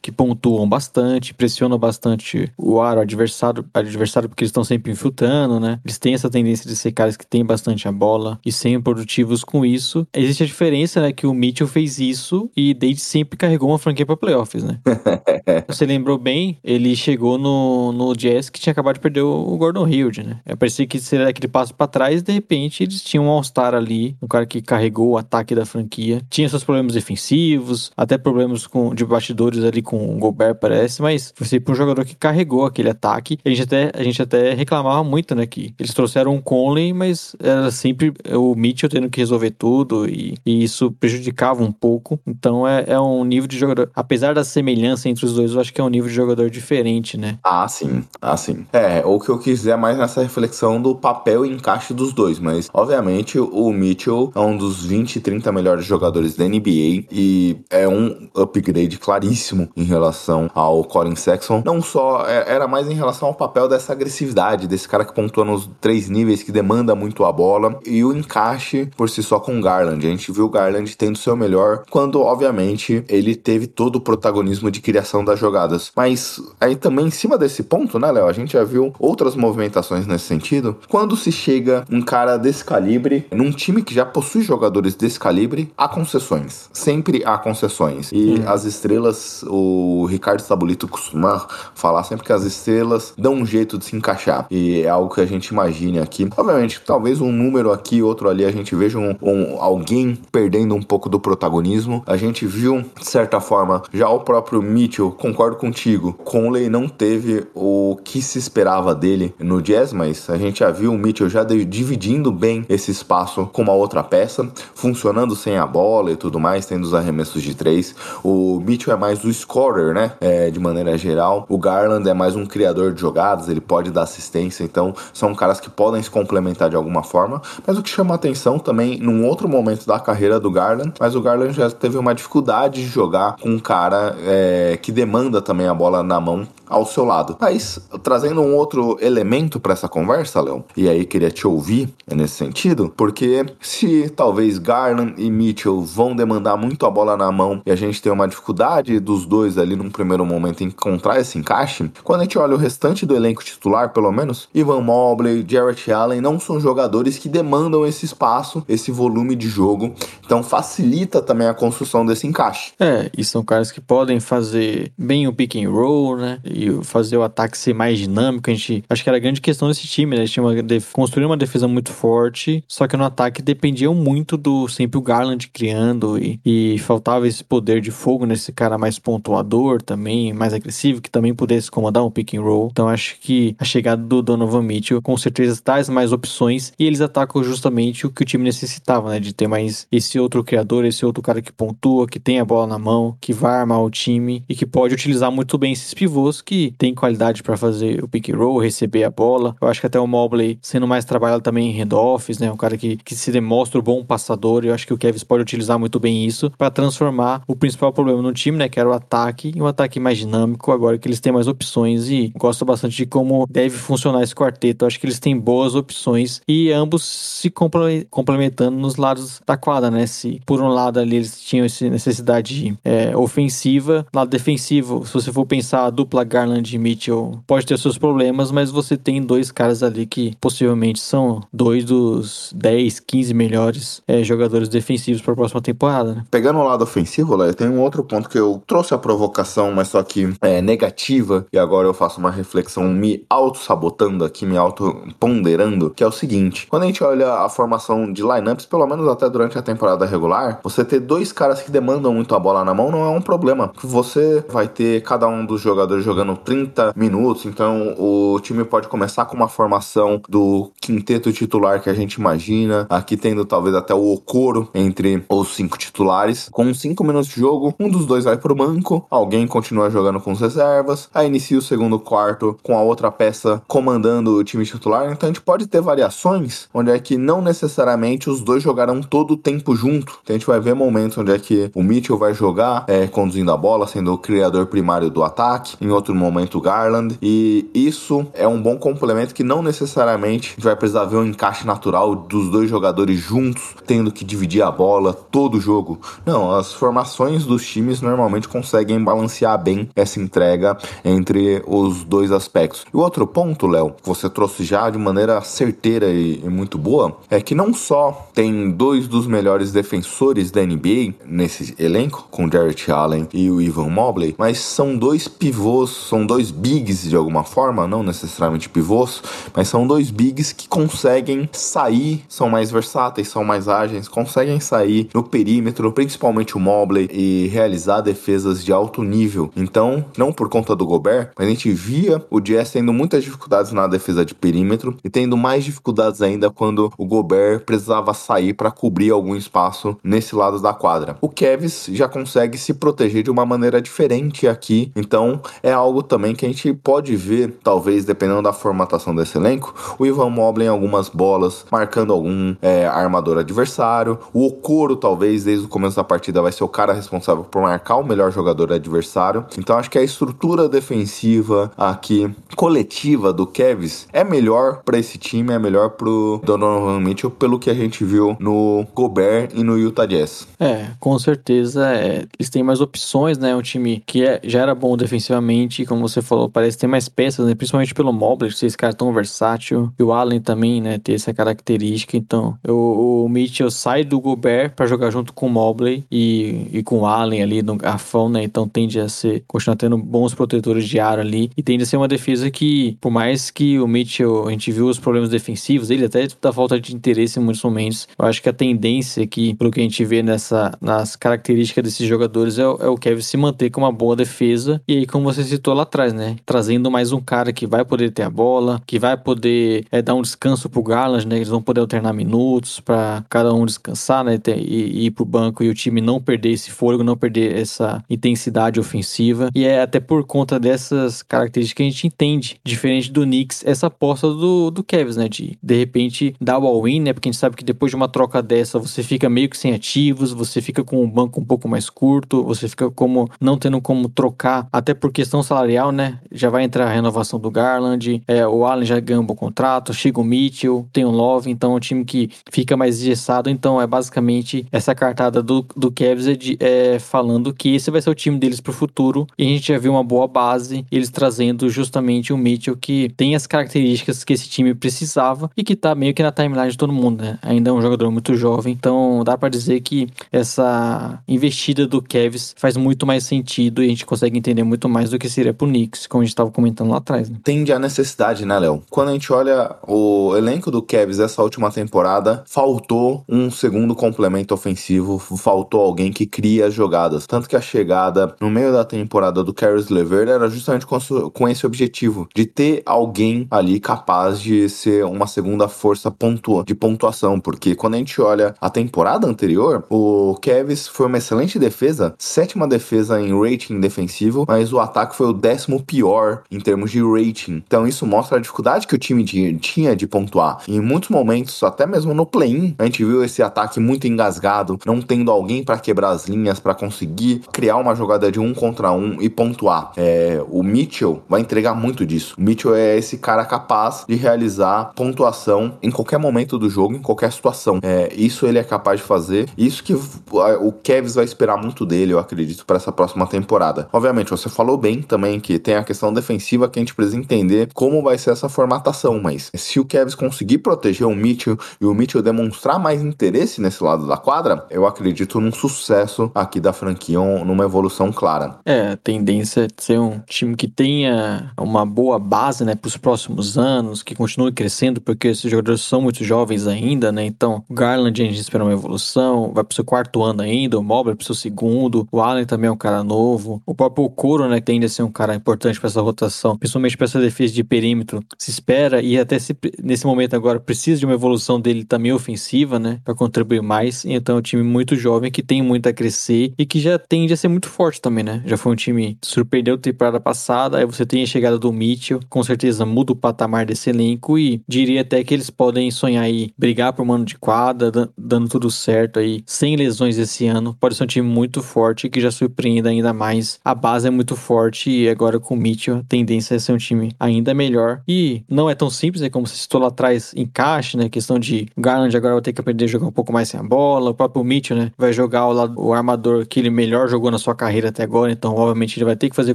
que pontuam bastante, pressionam bastante o ar, o adversário, adversário porque eles estão sempre infiltrando, né? Eles têm essa tendência de ser caras que têm bastante a bola e serem produtivos com isso. Existe a diferença, né, que o Mitchell fez isso e desde sempre carregou uma franquia para playoffs, né? Você lembrou bem, ele chegou no, no Jazz que tinha acabado de perder o Gordon Hayward, né? É, parecia que seria aquele passo para trás, de repente eles tinham um All-Star ali, um cara que carregou o ataque da franquia. Tinha seus problemas defensivos, até problemas com, de bastidores ali com o Gobert, parece, mas foi sempre um jogador que carregou aquele ataque. A gente até, a gente até reclamava muito, né, que eles trouxeram um Conley, mas era sempre o Mitchell tendo que resolver tudo e, e isso prejudicava um pouco. Então é, é um nível de jogador, apesar da semelhança entre os dois, eu acho que é um nível de jogador diferente, né? Ah, sim. Ah, sim. É, o que eu quiser mais nessa reflexão do papel e encaixe dos dois, mas obviamente o Mitchell é um dos 20, 30 melhores jogadores da NBA e é um upgrade claríssimo em relação ao Colin Sexton. Não só, é- era mais em relação ao papel dessa agressividade, desse cara que pontua nos três níveis, que demanda muito a bola, e o encaixe por si só com o Garland. A gente viu o Garland tendo seu melhor quando, obviamente, ele teve todo o protagonismo de criação das jogadas. Mas aí também, em cima desse ponto, né, Léo? A gente já viu outras movimentações nesse sentido. Quando se chega um cara desse calibre, num time que já possui jogadores desse calibre, há concessões. Sempre há concessões. E as estrelas, o Ricardo Sabulito costuma falar sempre que as estrelas dão um jeito de se encaixar. E é algo que a gente imagine aqui. Obviamente, talvez um número aqui, outro ali, a gente veja um, um- alguém perdendo um pouco do protagonismo. A gente viu, de certa forma, já o próprio Mitchell, concordo contigo, Conley não teve o que se esperava dele no Jazz, mas a gente já viu o Mitchell já dividindo bem esse espaço com uma outra peça, funcionando sem a bola e tudo mais, tendo os arremessos de três. O Mitchell é mais o scorer, né? É, de maneira geral. O Garland é mais um criador de jogadas, ele pode dar assistência, então são caras que podem se complementar de alguma forma. Mas o que chama atenção também, num outro momento da carreira do Garland, mas o Garland já teve uma dificuldade de jogar com um cara é, que demanda também a bola na mão ao seu lado. Mas, trazendo um outro elemento para essa conversa, Léo, e aí queria te ouvir nesse sentido, porque se talvez Garland e Mitchell vão demandar muito a bola na mão e a gente tem uma dificuldade dos dois ali num primeiro momento encontrar esse encaixe, quando a gente olha o restante do elenco titular, pelo menos, Ivan Mobley, Jarrett Allen não são jogadores que demandam esse espaço, esse volume de jogo, então facilita também a construção desse encaixe. É, e são caras que podem fazer bem o pick and roll, né? E fazer o ataque ser mais dinâmico. A gente acho que era a grande questão desse time, né? Eles tinham uma def... uma defesa muito forte, só que no ataque dependiam muito do sempre o Garland criando e, e faltava esse poder de fogo nesse cara mais pontuador também, mais agressivo, que também pudesse comandar um pick and roll. Então acho que a chegada do Donovan Mitchell com certeza traz mais opções e eles atacam justamente o que o time necessitava, né? De ter mais esse outro criador, esse outro cara que pontua, que tem a bola na mão, que vai armar o time e que pode utilizar muito bem esses pivôs que tem qualidade para fazer o pick and roll, receber a bola. Eu acho que até o Mobley sendo mais trabalhado também em handoffs, né? Um cara que, que se demonstra um bom passador. Eu acho que o Kevin pode utilizar muito bem isso para transformar o principal problema no time, né? Que era o ataque, em um ataque mais dinâmico. Agora que eles têm mais opções e gosto bastante de como deve funcionar esse quarteto. Eu acho que eles têm boas opções e ambos se comple- complementando nos lados da quadra, né? Se por um lado ali eles tinham essa necessidade é, ofensiva, lado defensivo, se você for pensar a dupla Garland e Mitchell, pode ter seus problemas, mas você tem dois caras ali que possivelmente são dois dos 10, 15 melhores é, jogadores defensivos para a próxima temporada, né? Pegando o lado ofensivo, Léo, tem um outro ponto que eu trouxe a provocação, mas só que é negativa, e agora eu faço uma reflexão me auto-sabotando aqui, me auto-ponderando, que é o seguinte: quando a gente olha a formação de lineups, pelo menos até durante a temporada regular, você ter dois caras que demandam muito a bola na mão não é um problema. Você vai ter cada um dos jogadores jogando jogando 30 minutos, então o time pode começar com uma formação do quinteto titular que a gente imagina, aqui tendo talvez até o Okoro entre os cinco titulares. Com 5 minutos de jogo, um dos dois vai pro banco, alguém continua jogando com os reservas, aí inicia o segundo quarto com a outra peça comandando o time titular, então a gente pode ter variações onde é que não necessariamente os dois jogarão todo o tempo junto. Então a gente vai ver momentos onde é que o Mitchell vai jogar é, conduzindo a bola, sendo o criador primário do ataque, em outro momento o Garland, e isso é um bom complemento que não necessariamente a gente vai precisar ver um encaixe natural dos dois jogadores juntos, tendo que dividir a bola todo o jogo. Não, as formações dos times normalmente conseguem balancear bem essa entrega entre os dois aspectos. E o outro ponto, Léo, que você trouxe já de maneira certeira e, e muito boa, é que não só tem dois dos melhores defensores da NBA nesse elenco, com Jarrett Allen e o Ivan Mobley, mas são dois pivôs, são dois bigs de alguma forma, não necessariamente pivôs, mas são dois bigs que conseguem sair, são mais versáteis, são mais ágeis, conseguem sair no perímetro, principalmente o Mobley, e realizar defesas de alto nível. Então, não por conta do Gobert, mas a gente via o Jazz tendo muitas dificuldades na defesa de perímetro e tendo mais dificuldades ainda quando o Gobert precisava sair para cobrir algum espaço nesse lado da quadra. O Kevs já consegue se proteger de uma maneira diferente aqui, então é algo também que a gente pode ver, talvez dependendo da formatação desse elenco, o Ivan Mobley em algumas bolas, marcando algum é, armador adversário, o Okoro talvez desde o começo da partida vai ser o cara responsável por marcar o melhor jogador adversário. Então acho que a estrutura defensiva aqui coletiva do Kevs é melhor para esse time, é melhor pro Donovan Mitchell pelo que a gente viu no Gobert e no Utah Jazz. É, com certeza é, eles têm mais opções, né? Um time que é- já era bom defensivamente, como você falou, parece ter mais peças, né? Principalmente pelo Mobley, ser esse cara tão versátil. E o Allen também, né? Ter essa característica. Então, o, o Mitchell sai do Gobert para jogar junto com o Mobley e, e com o Allen ali no garfão, né? Então tende a ser, continuar tendo bons protetores de aro ali. E tende a ser uma defesa que, por mais que o Mitchell, a gente viu os problemas defensivos, ele até da falta de interesse em muitos momentos. Eu acho que a tendência aqui, pelo que a gente vê nessa, nas características desses jogadores, é, é o Kevin se manter com uma boa defesa. E aí, como você citou lá atrás, né? Trazendo mais um cara que vai poder ter a bola, que vai poder é, dar um descanso pro Garland, né? Eles vão poder alternar minutos para cada um descansar, né? E, e ir pro banco e o time não perder esse fôlego, não perder essa intensidade ofensiva. E é até por conta dessas características que a gente entende, diferente do Knicks, essa aposta do, do né? De de repente dar o all-in, né? Porque a gente sabe que depois de uma troca dessa, você fica meio que sem ativos, você fica com o banco um pouco mais curto, você fica como não tendo como trocar, até por questão salarial, né? Já vai entrar a renovação do Garland, é, o Allen já ganhou um bom contrato, chega o Mitchell, tem o Love, então é um time que fica mais engessado. Então é basicamente essa cartada do, do Cavs é, de- é falando que esse vai ser o time deles pro futuro. E a gente já viu uma boa base, eles trazendo justamente o Mitchell que tem as características que esse time precisava e que tá meio que na timeline de todo mundo, né? Ainda é um jogador muito jovem, então dá pra dizer que essa investida do Cavs faz muito mais sentido e a gente consegue entender muito mais do que seria pro Knicks, como a gente tava comentando lá atrás, né? Tende a necessidade, né, Léo? Quando a gente olha o elenco do Cavs essa última temporada, faltou um segundo complemento ofensivo, faltou alguém que cria as jogadas. Tanto que a chegada no meio da temporada do Caris LeVert era justamente com esse objetivo, de ter alguém ali capaz de ser uma segunda força pontua, de pontuação, porque quando a gente olha a temporada anterior, o Cavs foi uma excelente defesa, sétima defesa em rating defensivo, mas o ataque foi o décimo pior em termos de rating. Então isso mostra a dificuldade que o time de- tinha de pontuar. E em muitos momentos, até mesmo no play-in, a gente viu esse ataque muito engasgado, não tendo alguém para quebrar as linhas, para conseguir criar uma jogada de um contra um e pontuar. É, o Mitchell vai entregar muito disso. O Mitchell é esse cara capaz de realizar pontuação em qualquer momento do jogo, em qualquer situação. É, isso ele é capaz de fazer. Isso que o Cavs vai esperar muito dele, eu acredito, para essa próxima temporada. Obviamente, você falou bem também que tem a questão defensiva que a gente precisa entender como vai ser essa formatação, mas se o Cavs conseguir proteger o Mitchell e o Mitchell demonstrar mais interesse nesse lado da quadra, eu acredito num sucesso aqui da franquia, um- numa evolução clara. É, a tendência é ser um time que tenha uma boa base, né, para os próximos anos, que continue crescendo, porque esses jogadores são muito jovens ainda, né? Então, o Garland a gente espera uma evolução, vai pro seu quarto ano ainda, o Mobley pro seu segundo, o Allen também é um cara novo, o próprio Okoro, né, que tende a ser um um cara importante para essa rotação, principalmente para essa defesa de perímetro. Se espera e até se, nesse momento agora precisa de uma evolução dele também ofensiva, né, para contribuir mais. Então é um time muito jovem que tem muito a crescer e que já tende a ser muito forte também, né? Já foi um time que surpreendeu a temporada passada, aí você tem a chegada do Mitchell, com certeza muda o patamar desse elenco e diria até que eles podem sonhar aí, brigar por mano de quadra, dan- dando tudo certo aí, sem lesões esse ano. Pode ser um time muito forte que já surpreenda ainda mais. A base é muito forte agora com o Mitchell a tendência é ser um time ainda melhor. E não é tão simples, é como você citou lá atrás, encaixe, né? Questão de Garland agora vai ter que aprender a jogar um pouco mais sem a bola. O próprio Mitchell, né? Vai jogar ao lado o armador que ele melhor jogou na sua carreira até agora, então obviamente ele vai ter que fazer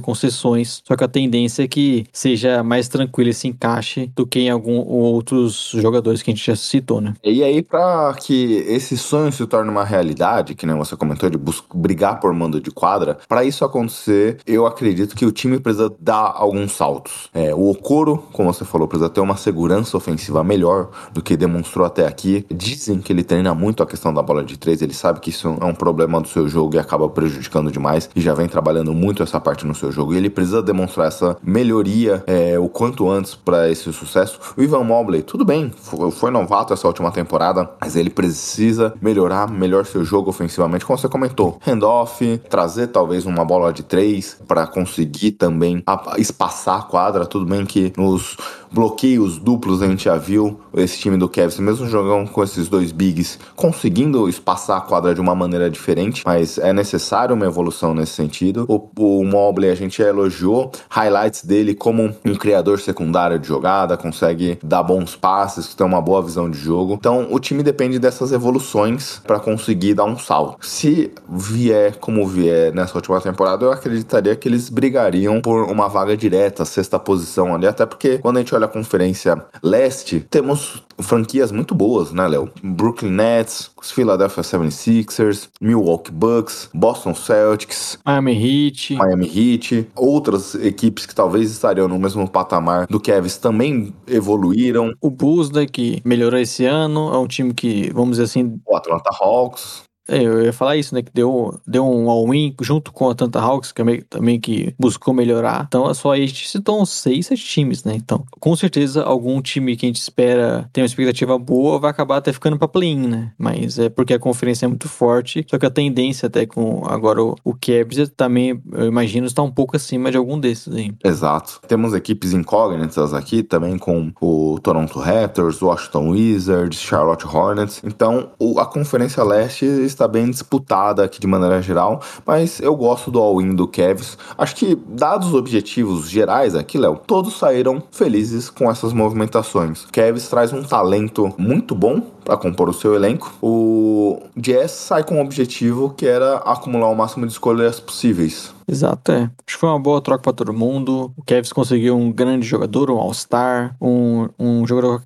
concessões. Só que a tendência é que seja mais tranquilo esse encaixe do que em alguns outros jogadores que a gente já citou, né? E aí, pra que esse sonho se torne uma realidade, que nem você comentou, de brigar por mando de quadra, pra isso acontecer, eu acredito que o time precisa dar alguns saltos. É, o Okoro, como você falou, precisa ter uma segurança ofensiva melhor do que demonstrou até aqui. Dizem que ele treina muito a questão da bola de três, ele sabe que isso é um problema do seu jogo e acaba prejudicando demais, e já vem trabalhando muito essa parte no seu jogo. E ele precisa demonstrar essa melhoria é, o quanto antes pra esse sucesso. O Ivan Mobley, tudo bem, fo- foi novato essa última temporada, mas ele precisa melhorar melhor seu jogo ofensivamente, como você comentou. Handoff, trazer talvez uma bola de três para conseguir também a- espaçar a quadra. Tudo bem que nos bloqueios duplos a gente já viu esse time do Cavs, mesmo jogando com esses dois bigs, conseguindo espaçar a quadra de uma maneira diferente, mas é necessário uma evolução nesse sentido. O, o Mobley a gente já elogiou highlights dele como um criador secundário de jogada, consegue dar bons passes, tem uma boa visão de jogo. Então o time depende dessas evoluções para conseguir dar um salto. Se vier como vier nessa última temporada, eu acreditaria que eles brigariam por uma vaga direta, sexta posição ali, até porque quando a gente olha a conferência leste, temos franquias muito boas, né, Léo? Brooklyn Nets, os Philadelphia 76ers, Milwaukee Bucks, Boston Celtics, Miami Heat, Miami Heat, outras equipes que talvez estariam no mesmo patamar do Cavs também evoluíram. o Bulls, né, que melhorou esse ano, é um time que, vamos dizer assim, O Atlanta Hawks. É, eu ia falar isso, né? Que deu, deu um all-in junto com a Atlanta Hawks, que é meio- também que buscou melhorar. Então, é só aí a gente citou uns seis, sete times, né? Então, com certeza, algum time que a gente espera ter uma expectativa boa vai acabar até ficando pra play-in, né? Mas é porque a conferência é muito forte. Só que a tendência até com agora o, o Cavs também, eu imagino, está um pouco acima de algum desses aí. Exato. Temos equipes incógnitas aqui também com o Toronto Raptors, Washington Wizards, Charlotte Hornets. Então, o- a Conferência Leste está bem disputada aqui de maneira geral, mas eu gosto do all-in do Cavs. Acho que, dados os objetivos gerais aqui, Léo, todos saíram felizes com essas movimentações. Cavs traz um talento muito bom para compor o seu elenco. O Jazz sai com um objetivo que era acumular o máximo de escolhas possíveis. Exato, é. Acho que foi uma boa troca pra todo mundo. O Cavs conseguiu um grande jogador, um All-Star, um, um jogador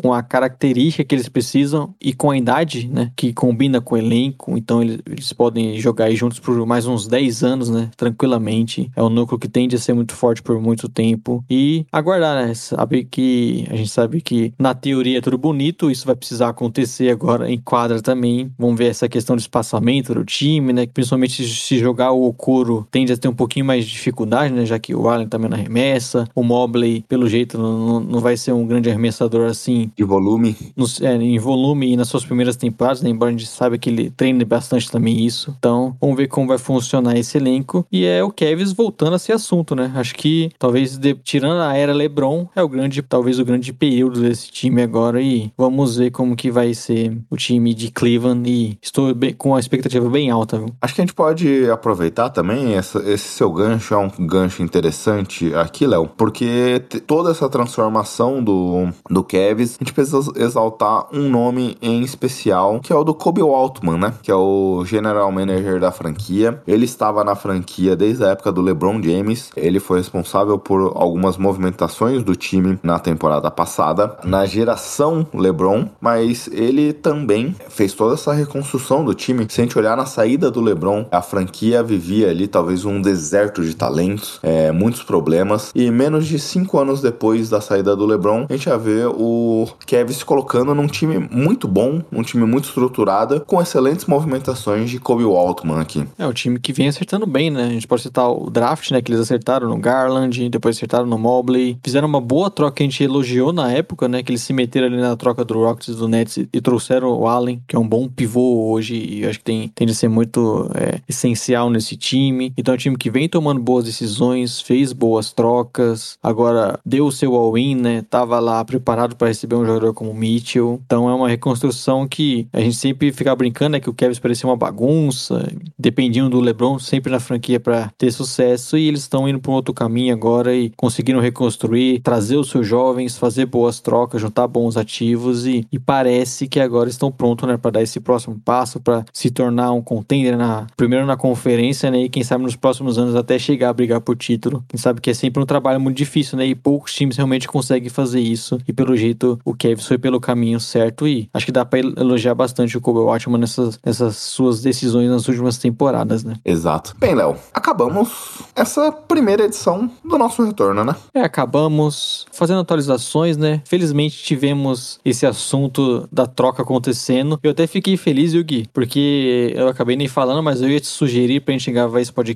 com a característica que eles precisam e com a idade, né? Que combina com o elenco. Então eles, eles podem jogar aí juntos por mais uns 10 anos, né? Tranquilamente. É um núcleo que tende a ser muito forte por muito tempo. E aguardar, né? Sabe que. A gente sabe que na teoria é tudo bonito, isso vai precisar acontecer agora em quadra também. Vamos ver essa questão de espaçamento do time, né? Principalmente se jogar o Okoro tende a ter um pouquinho mais de dificuldade, né? Já que o Allen também na remessa. O Mobley, pelo jeito, não, não vai ser um grande arremessador assim De volume, no- é, em volume e nas suas primeiras temporadas, né? embora a gente saiba que ele treina bastante também isso. Então, vamos ver como vai funcionar esse elenco. E é o Kevs voltando a ser assunto, né? Acho que talvez de- tirando a era LeBron, é o grande, talvez o grande período desse time agora. E vamos ver como que vai ser o time de Cleveland. E estou bem- com a expectativa bem alta, viu? Acho que a gente pode aproveitar também essa- esse seu gancho, é um gancho interessante aqui, Léo, porque toda essa transformação do, do Cavs, a gente precisa exaltar um nome em especial, que é o do Kobe Altman, né? Que é o general manager da franquia. Ele estava na franquia desde a época do LeBron James. Ele foi responsável por algumas movimentações do time na temporada passada, na geração LeBron, mas ele também fez toda essa reconstrução do time. Se a gente olhar na saída do LeBron, a franquia vivia ali talvez um deserto de talentos, é, muitos problemas, e menos de cinco anos depois da saída do LeBron, a gente já vê o Kevin se colocando num time muito bom, um time muito estruturado, com excelentes movimentações de Kobe Altman aqui. É o time que vem acertando bem, né? A gente pode citar o draft, né? Que eles acertaram no Garland, depois acertaram no Mobley. Fizeram uma boa troca que a gente elogiou na época, né? Que eles se meteram ali na troca do Rockets do Nets e, e trouxeram o Allen, que é um bom pivô hoje e acho que tem, tem de ser muito é, essencial nesse time. Então é um time que vem tomando boas decisões, fez boas trocas, agora deu o seu all-in, né? Tava lá preparado para receber um jogador como o Mitchell. Então é uma reconstrução que a gente sempre fica brincando, né? Que o Kevin parecia uma bagunça, dependiam do LeBron sempre na franquia para ter sucesso e eles estão indo para um outro caminho agora e conseguiram reconstruir, trazer os seus jovens, fazer boas trocas, juntar bons ativos e, e parece que agora estão prontos, né, para dar esse próximo passo, para se tornar um contender na primeiro na conferência, né, e quem sabe nos próximos anos até chegar a brigar por título. Quem sabe que é sempre um trabalho muito difícil, né, e poucos times realmente conseguem fazer isso. E pelo jeito o Kevin foi pelo caminho certo e acho que dá para elogiar bastante o Kobe Watchman nessas, nessas suas decisões nas últimas temporadas, né? Exato. Bem, Léo, acabamos essa primeira edição do nosso retorno, né? É, acabamos fazendo atualizações, né? Felizmente tivemos esse assunto da troca acontecendo. Eu até fiquei feliz, Yugi, porque eu acabei nem falando, mas eu ia te sugerir pra gente gravar esse podcast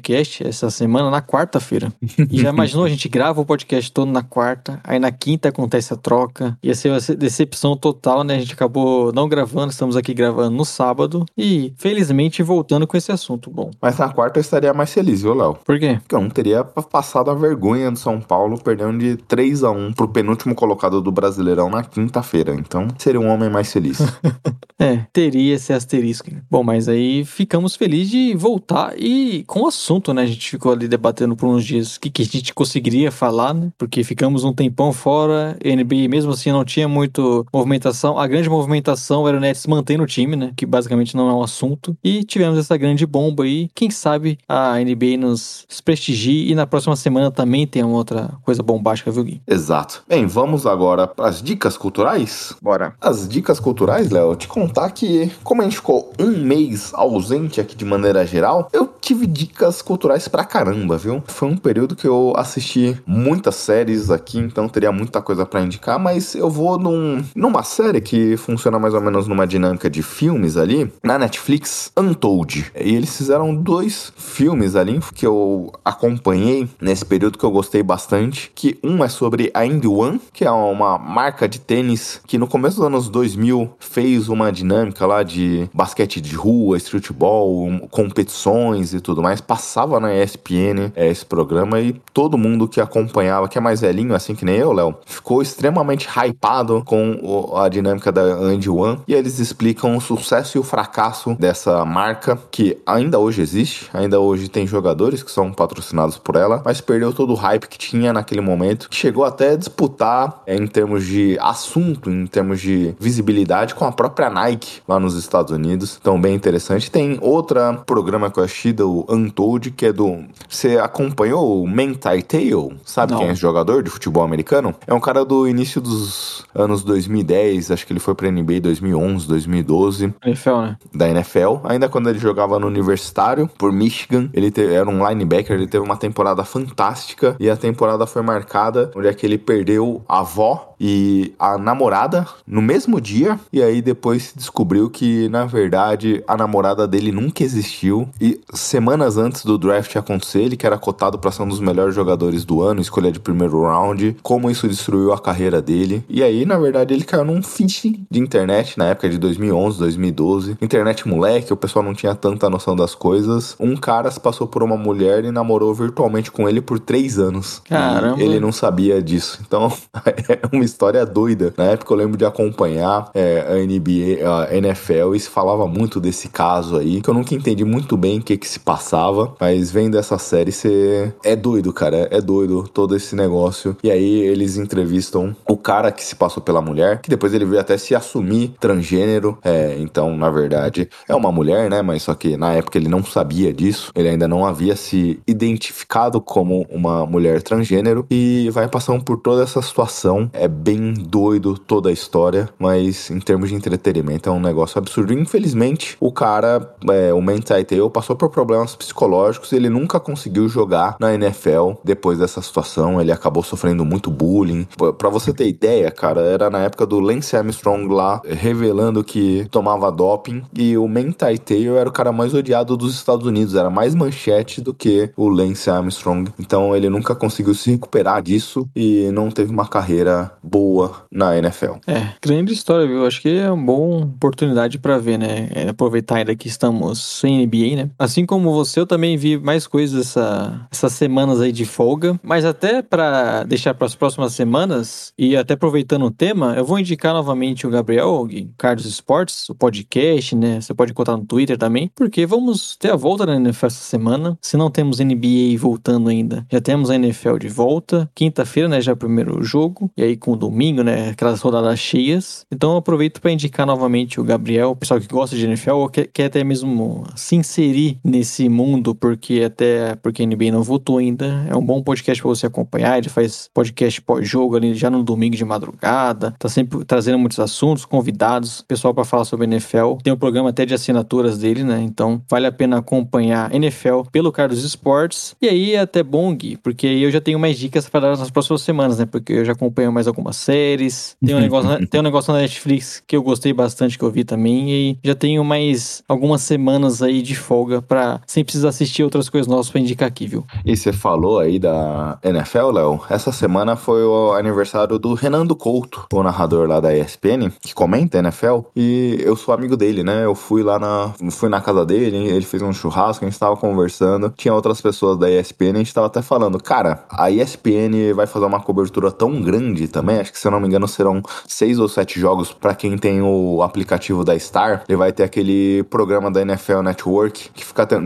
essa semana na quarta-feira. E já imaginou, a gente grava o podcast todo na quarta, aí na quinta acontece a troca. Ia ser uma decepção total, né? A gente acabou não gravando, estamos aqui gravando no sábado e felizmente voltando com esse assunto bom. Mas na quarta eu estaria mais feliz, viu, Léo? Por quê? Porque eu não teria passado a vergonha do São Paulo perdendo de 3 a 1 pro penúltimo colocado do Brasileirão na quinta-feira. Então, seria um homem mais feliz. É, teria esse asterisco. né? Bom, mas aí ficamos felizes de voltar e com o assunto, né? A gente ficou ali debatendo por uns dias o que, que a gente conseguiria falar, né? Porque ficamos um tempão fora, a NBA mesmo assim não tinha muito movimentação. A grande movimentação era o Nets mantendo o time, né? Que basicamente não é um assunto. E tivemos essa grande bomba aí. Quem sabe a NBA nos prestigie e na próxima semana também tem uma outra coisa bombástica, viu, Gui? Exato. Bem, vamos agora para as dicas culturais? Bora. As dicas culturais, Léo, te contar que, como a gente ficou um mês ausente aqui de maneira geral, eu tive dicas culturais pra caramba, viu? Foi um período que eu assisti muitas séries aqui, então teria muita coisa pra indicar, mas eu vou num, numa série que funciona mais ou menos numa dinâmica de filmes ali, na Netflix, Untold. E eles fizeram dois filmes ali que eu acompanhei nesse período que eu gostei bastante, que um é sobre a Indy One, que é uma marca de tênis que no começo dos anos 2000 fez uma dinâmica lá de basquete de rua, streetball, competições e tudo mais. Passava na ESPN é, esse programa e todo mundo que acompanhava, que é mais velhinho, assim que nem eu, Léo, ficou extremamente hypado com o- a dinâmica da Andy One. E eles explicam o sucesso e o fracasso dessa marca, que ainda hoje existe, ainda hoje tem jogadores que são patrocinados por ela, mas perdeu todo o hype que tinha naquele momento, que chegou até a disputar é, em termos de assunto, em termos de visibilidade com a própria Nike lá nos Estados Unidos. Então, bem interessante. Tem outra programa que eu assisti, do Untold, que é do. Você acompanhou o Mentai Tale? Sabe Não. quem é esse jogador de futebol americano? É um cara do início dos anos 2010, acho que ele foi pra NBA 2011, 2012 NFL, né? da NFL. Ainda quando ele jogava no universitário por Michigan, ele era um linebacker, ele teve uma temporada fantástica e a temporada foi marcada onde é que ele perdeu a avó e a namorada no mesmo dia e aí depois se descobriu que na verdade a namorada dele nunca existiu e semanas antes do draft acontecer, ele que era cotado para ser um dos melhores jogadores do ano, escolha de primeiro round, como isso destruiu a carreira dele. E aí, na verdade, ele caiu num feed de internet na época de 2011, 2012. Internet moleque, o pessoal não tinha tanta noção das coisas. Um cara se passou por uma mulher e namorou virtualmente com ele por três anos. Caramba. Ele não sabia disso. Então, é uma história doida. Na época eu lembro de acompanhar é, a NBA, a NFL, e se falava muito desse caso aí, que eu nunca entendi muito bem o que que se passava, mas vendo essa série, você é doido, cara, é doido todo esse negócio. E aí eles entrevistam o cara que se passou pela mulher, que depois ele veio até se assumir transgênero, é, então, na verdade, é uma mulher, né, mas só que na época ele não sabia disso, ele ainda não havia se identificado como uma mulher transgênero e vai passando por toda essa situação. É bem doido toda a história, mas em termos de entretenimento é um negócio absurdo. Infelizmente, o cara, é, o Manti Te'o, passou por problemas psicológicos e ele nunca conseguiu jogar na NFL depois dessa situação. Ele acabou sofrendo muito bullying. P- Pra você ter ideia, cara, era na época do Lance Armstrong lá, revelando que tomava doping e o Manti Te'o era o cara mais odiado dos Estados Unidos. Era mais manchete do que o Lance Armstrong. Então ele nunca conseguiu se recuperar disso e não teve uma carreira boa na NFL. É, grande história, viu? Acho que é uma boa oportunidade pra ver, né? É, aproveitar ainda que estamos sem NBA, né? Assim como você, eu também vi mais coisas essa, essas semanas aí de folga. Mas até pra deixar para as próximas semanas, e até aproveitando o tema, eu vou indicar novamente o Gabriel, o Carlos Esportes, o podcast, né? Você pode contar no Twitter também, porque vamos ter a volta da NFL essa semana. Se não temos NBA voltando ainda, já temos a NFL de volta. Quinta-feira, né? Já é o primeiro jogo. E aí com o domingo, né? Aquelas rodadas cheias. Então eu aproveito para indicar novamente o Gabriel, o pessoal que gosta de NFL, ou quer, quer até mesmo se inserir nesse mundo, porque até porque a NBA não voltou ainda. É um bom podcast para você acompanhar. Ele faz podcast pós-jogo ali já no domingo de madrugada. Tá sempre trazendo muitos assuntos, convidados, pessoal para falar sobre NFL. Tem um programa até de assinaturas dele, né? Então vale a pena acompanhar NFL pelo Carlos Esportes. E aí é até bom, Gui, porque aí eu já tenho mais dicas para dar nas próximas semanas, né? Porque eu já acompanho mais algumas séries. Tem um negócio, na- tem um negócio na Netflix que eu gostei bastante, que eu vi também. E já tenho mais algumas semanas aí de folga para sem precisar assistir outras coisas novas para indicar aqui, viu? E você falou aí da NFL, Léo? Essa semana foi o aniversário do Renando Couto, o narrador lá da ESPN, que comenta NFL. E eu sou amigo dele, né? Eu fui lá na, fui na casa dele, ele fez um churrasco, a gente tava conversando. Tinha outras pessoas da ESPN, a gente tava até falando, cara, a ESPN vai fazer uma cobertura tão grande também, acho que se eu não me engano serão seis ou sete jogos pra quem tem o aplicativo da Star. Ele vai ter aquele programa da NFL Network que fica te-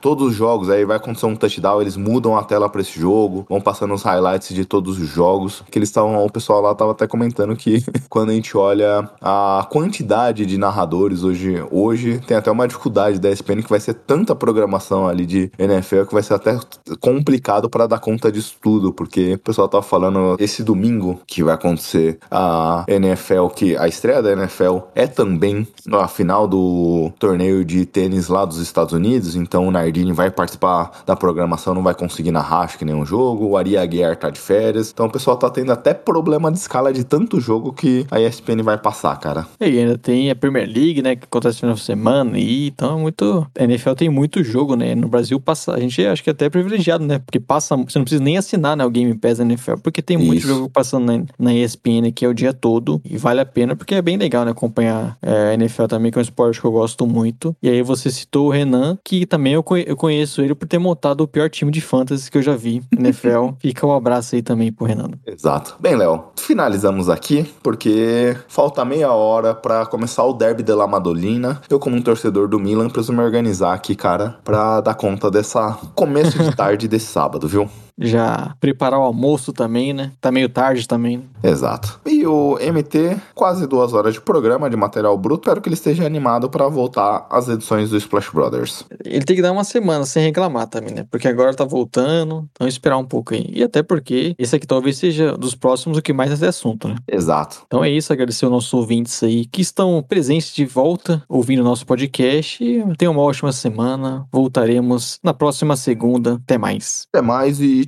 todos os jogos. Aí vai acontecer um touchdown, eles mudam a tela pra esse jogo, vão passando os highlights de todos os jogos. Que eles estavam, o pessoal lá tava até comentando que quando a gente olha a quantidade de narradores hoje, hoje tem até uma dificuldade da ESPN que vai ser tanta programação ali de NFL que vai ser até complicado pra dar conta disso tudo, porque o pessoal tava falando esse domingo que vai acontecer a NFL, que a estreia da NFL é também a final do torneio de tênis lá dos Estados Unidos, então o Nardini vai participar da programação, não vai conseguir narrar acho que nenhum jogo, o Ari Aguiar tá de férias, então o pessoal tá tendo até problema de escala de tanto jogo que a ESPN vai passar, cara. E ainda tem a Premier League, né, que acontece no final de semana, e então é muito... A NFL tem muito jogo, né, no Brasil passa... A gente acho que é até privilegiado, né, porque passa... Você não precisa nem assinar, né, o Game Pass da NFL, porque tem muito Isso. jogo passando na, na ESPN aqui é o dia todo, e vale a pena, porque é bem legal, né, acompanhar é, a NFL também, que é um esporte que eu gosto muito. E aí você citou o Renan, que também eu, conhe- eu conheço ele por ter montado o pior time de fantasy que eu já vi, NFL. Fica um abraço aí também pro Renan. Exato. Bem, Léo, finalizamos aqui porque falta meia hora pra começar o Derby de la Madolina. Eu, como um torcedor do Milan, preciso me organizar aqui, cara, pra dar conta dessa começo de tarde desse sábado, viu? Já preparar o almoço também, né? Tá meio tarde também. né? Exato. E o MT, quase duas horas de programa de material bruto. Espero que ele esteja animado pra voltar às edições do Splash Brothers. Ele tem que dar uma semana sem reclamar também, né? Porque agora tá voltando, então esperar um pouco aí. E até porque esse aqui talvez seja dos próximos o que mais ter assunto, né? Exato. Então é isso, agradecer aos nossos ouvintes aí que estão presentes de volta, ouvindo o nosso podcast. E tenham uma ótima semana. Voltaremos na próxima segunda. Até mais. Até mais e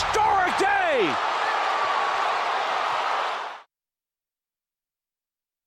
historic day.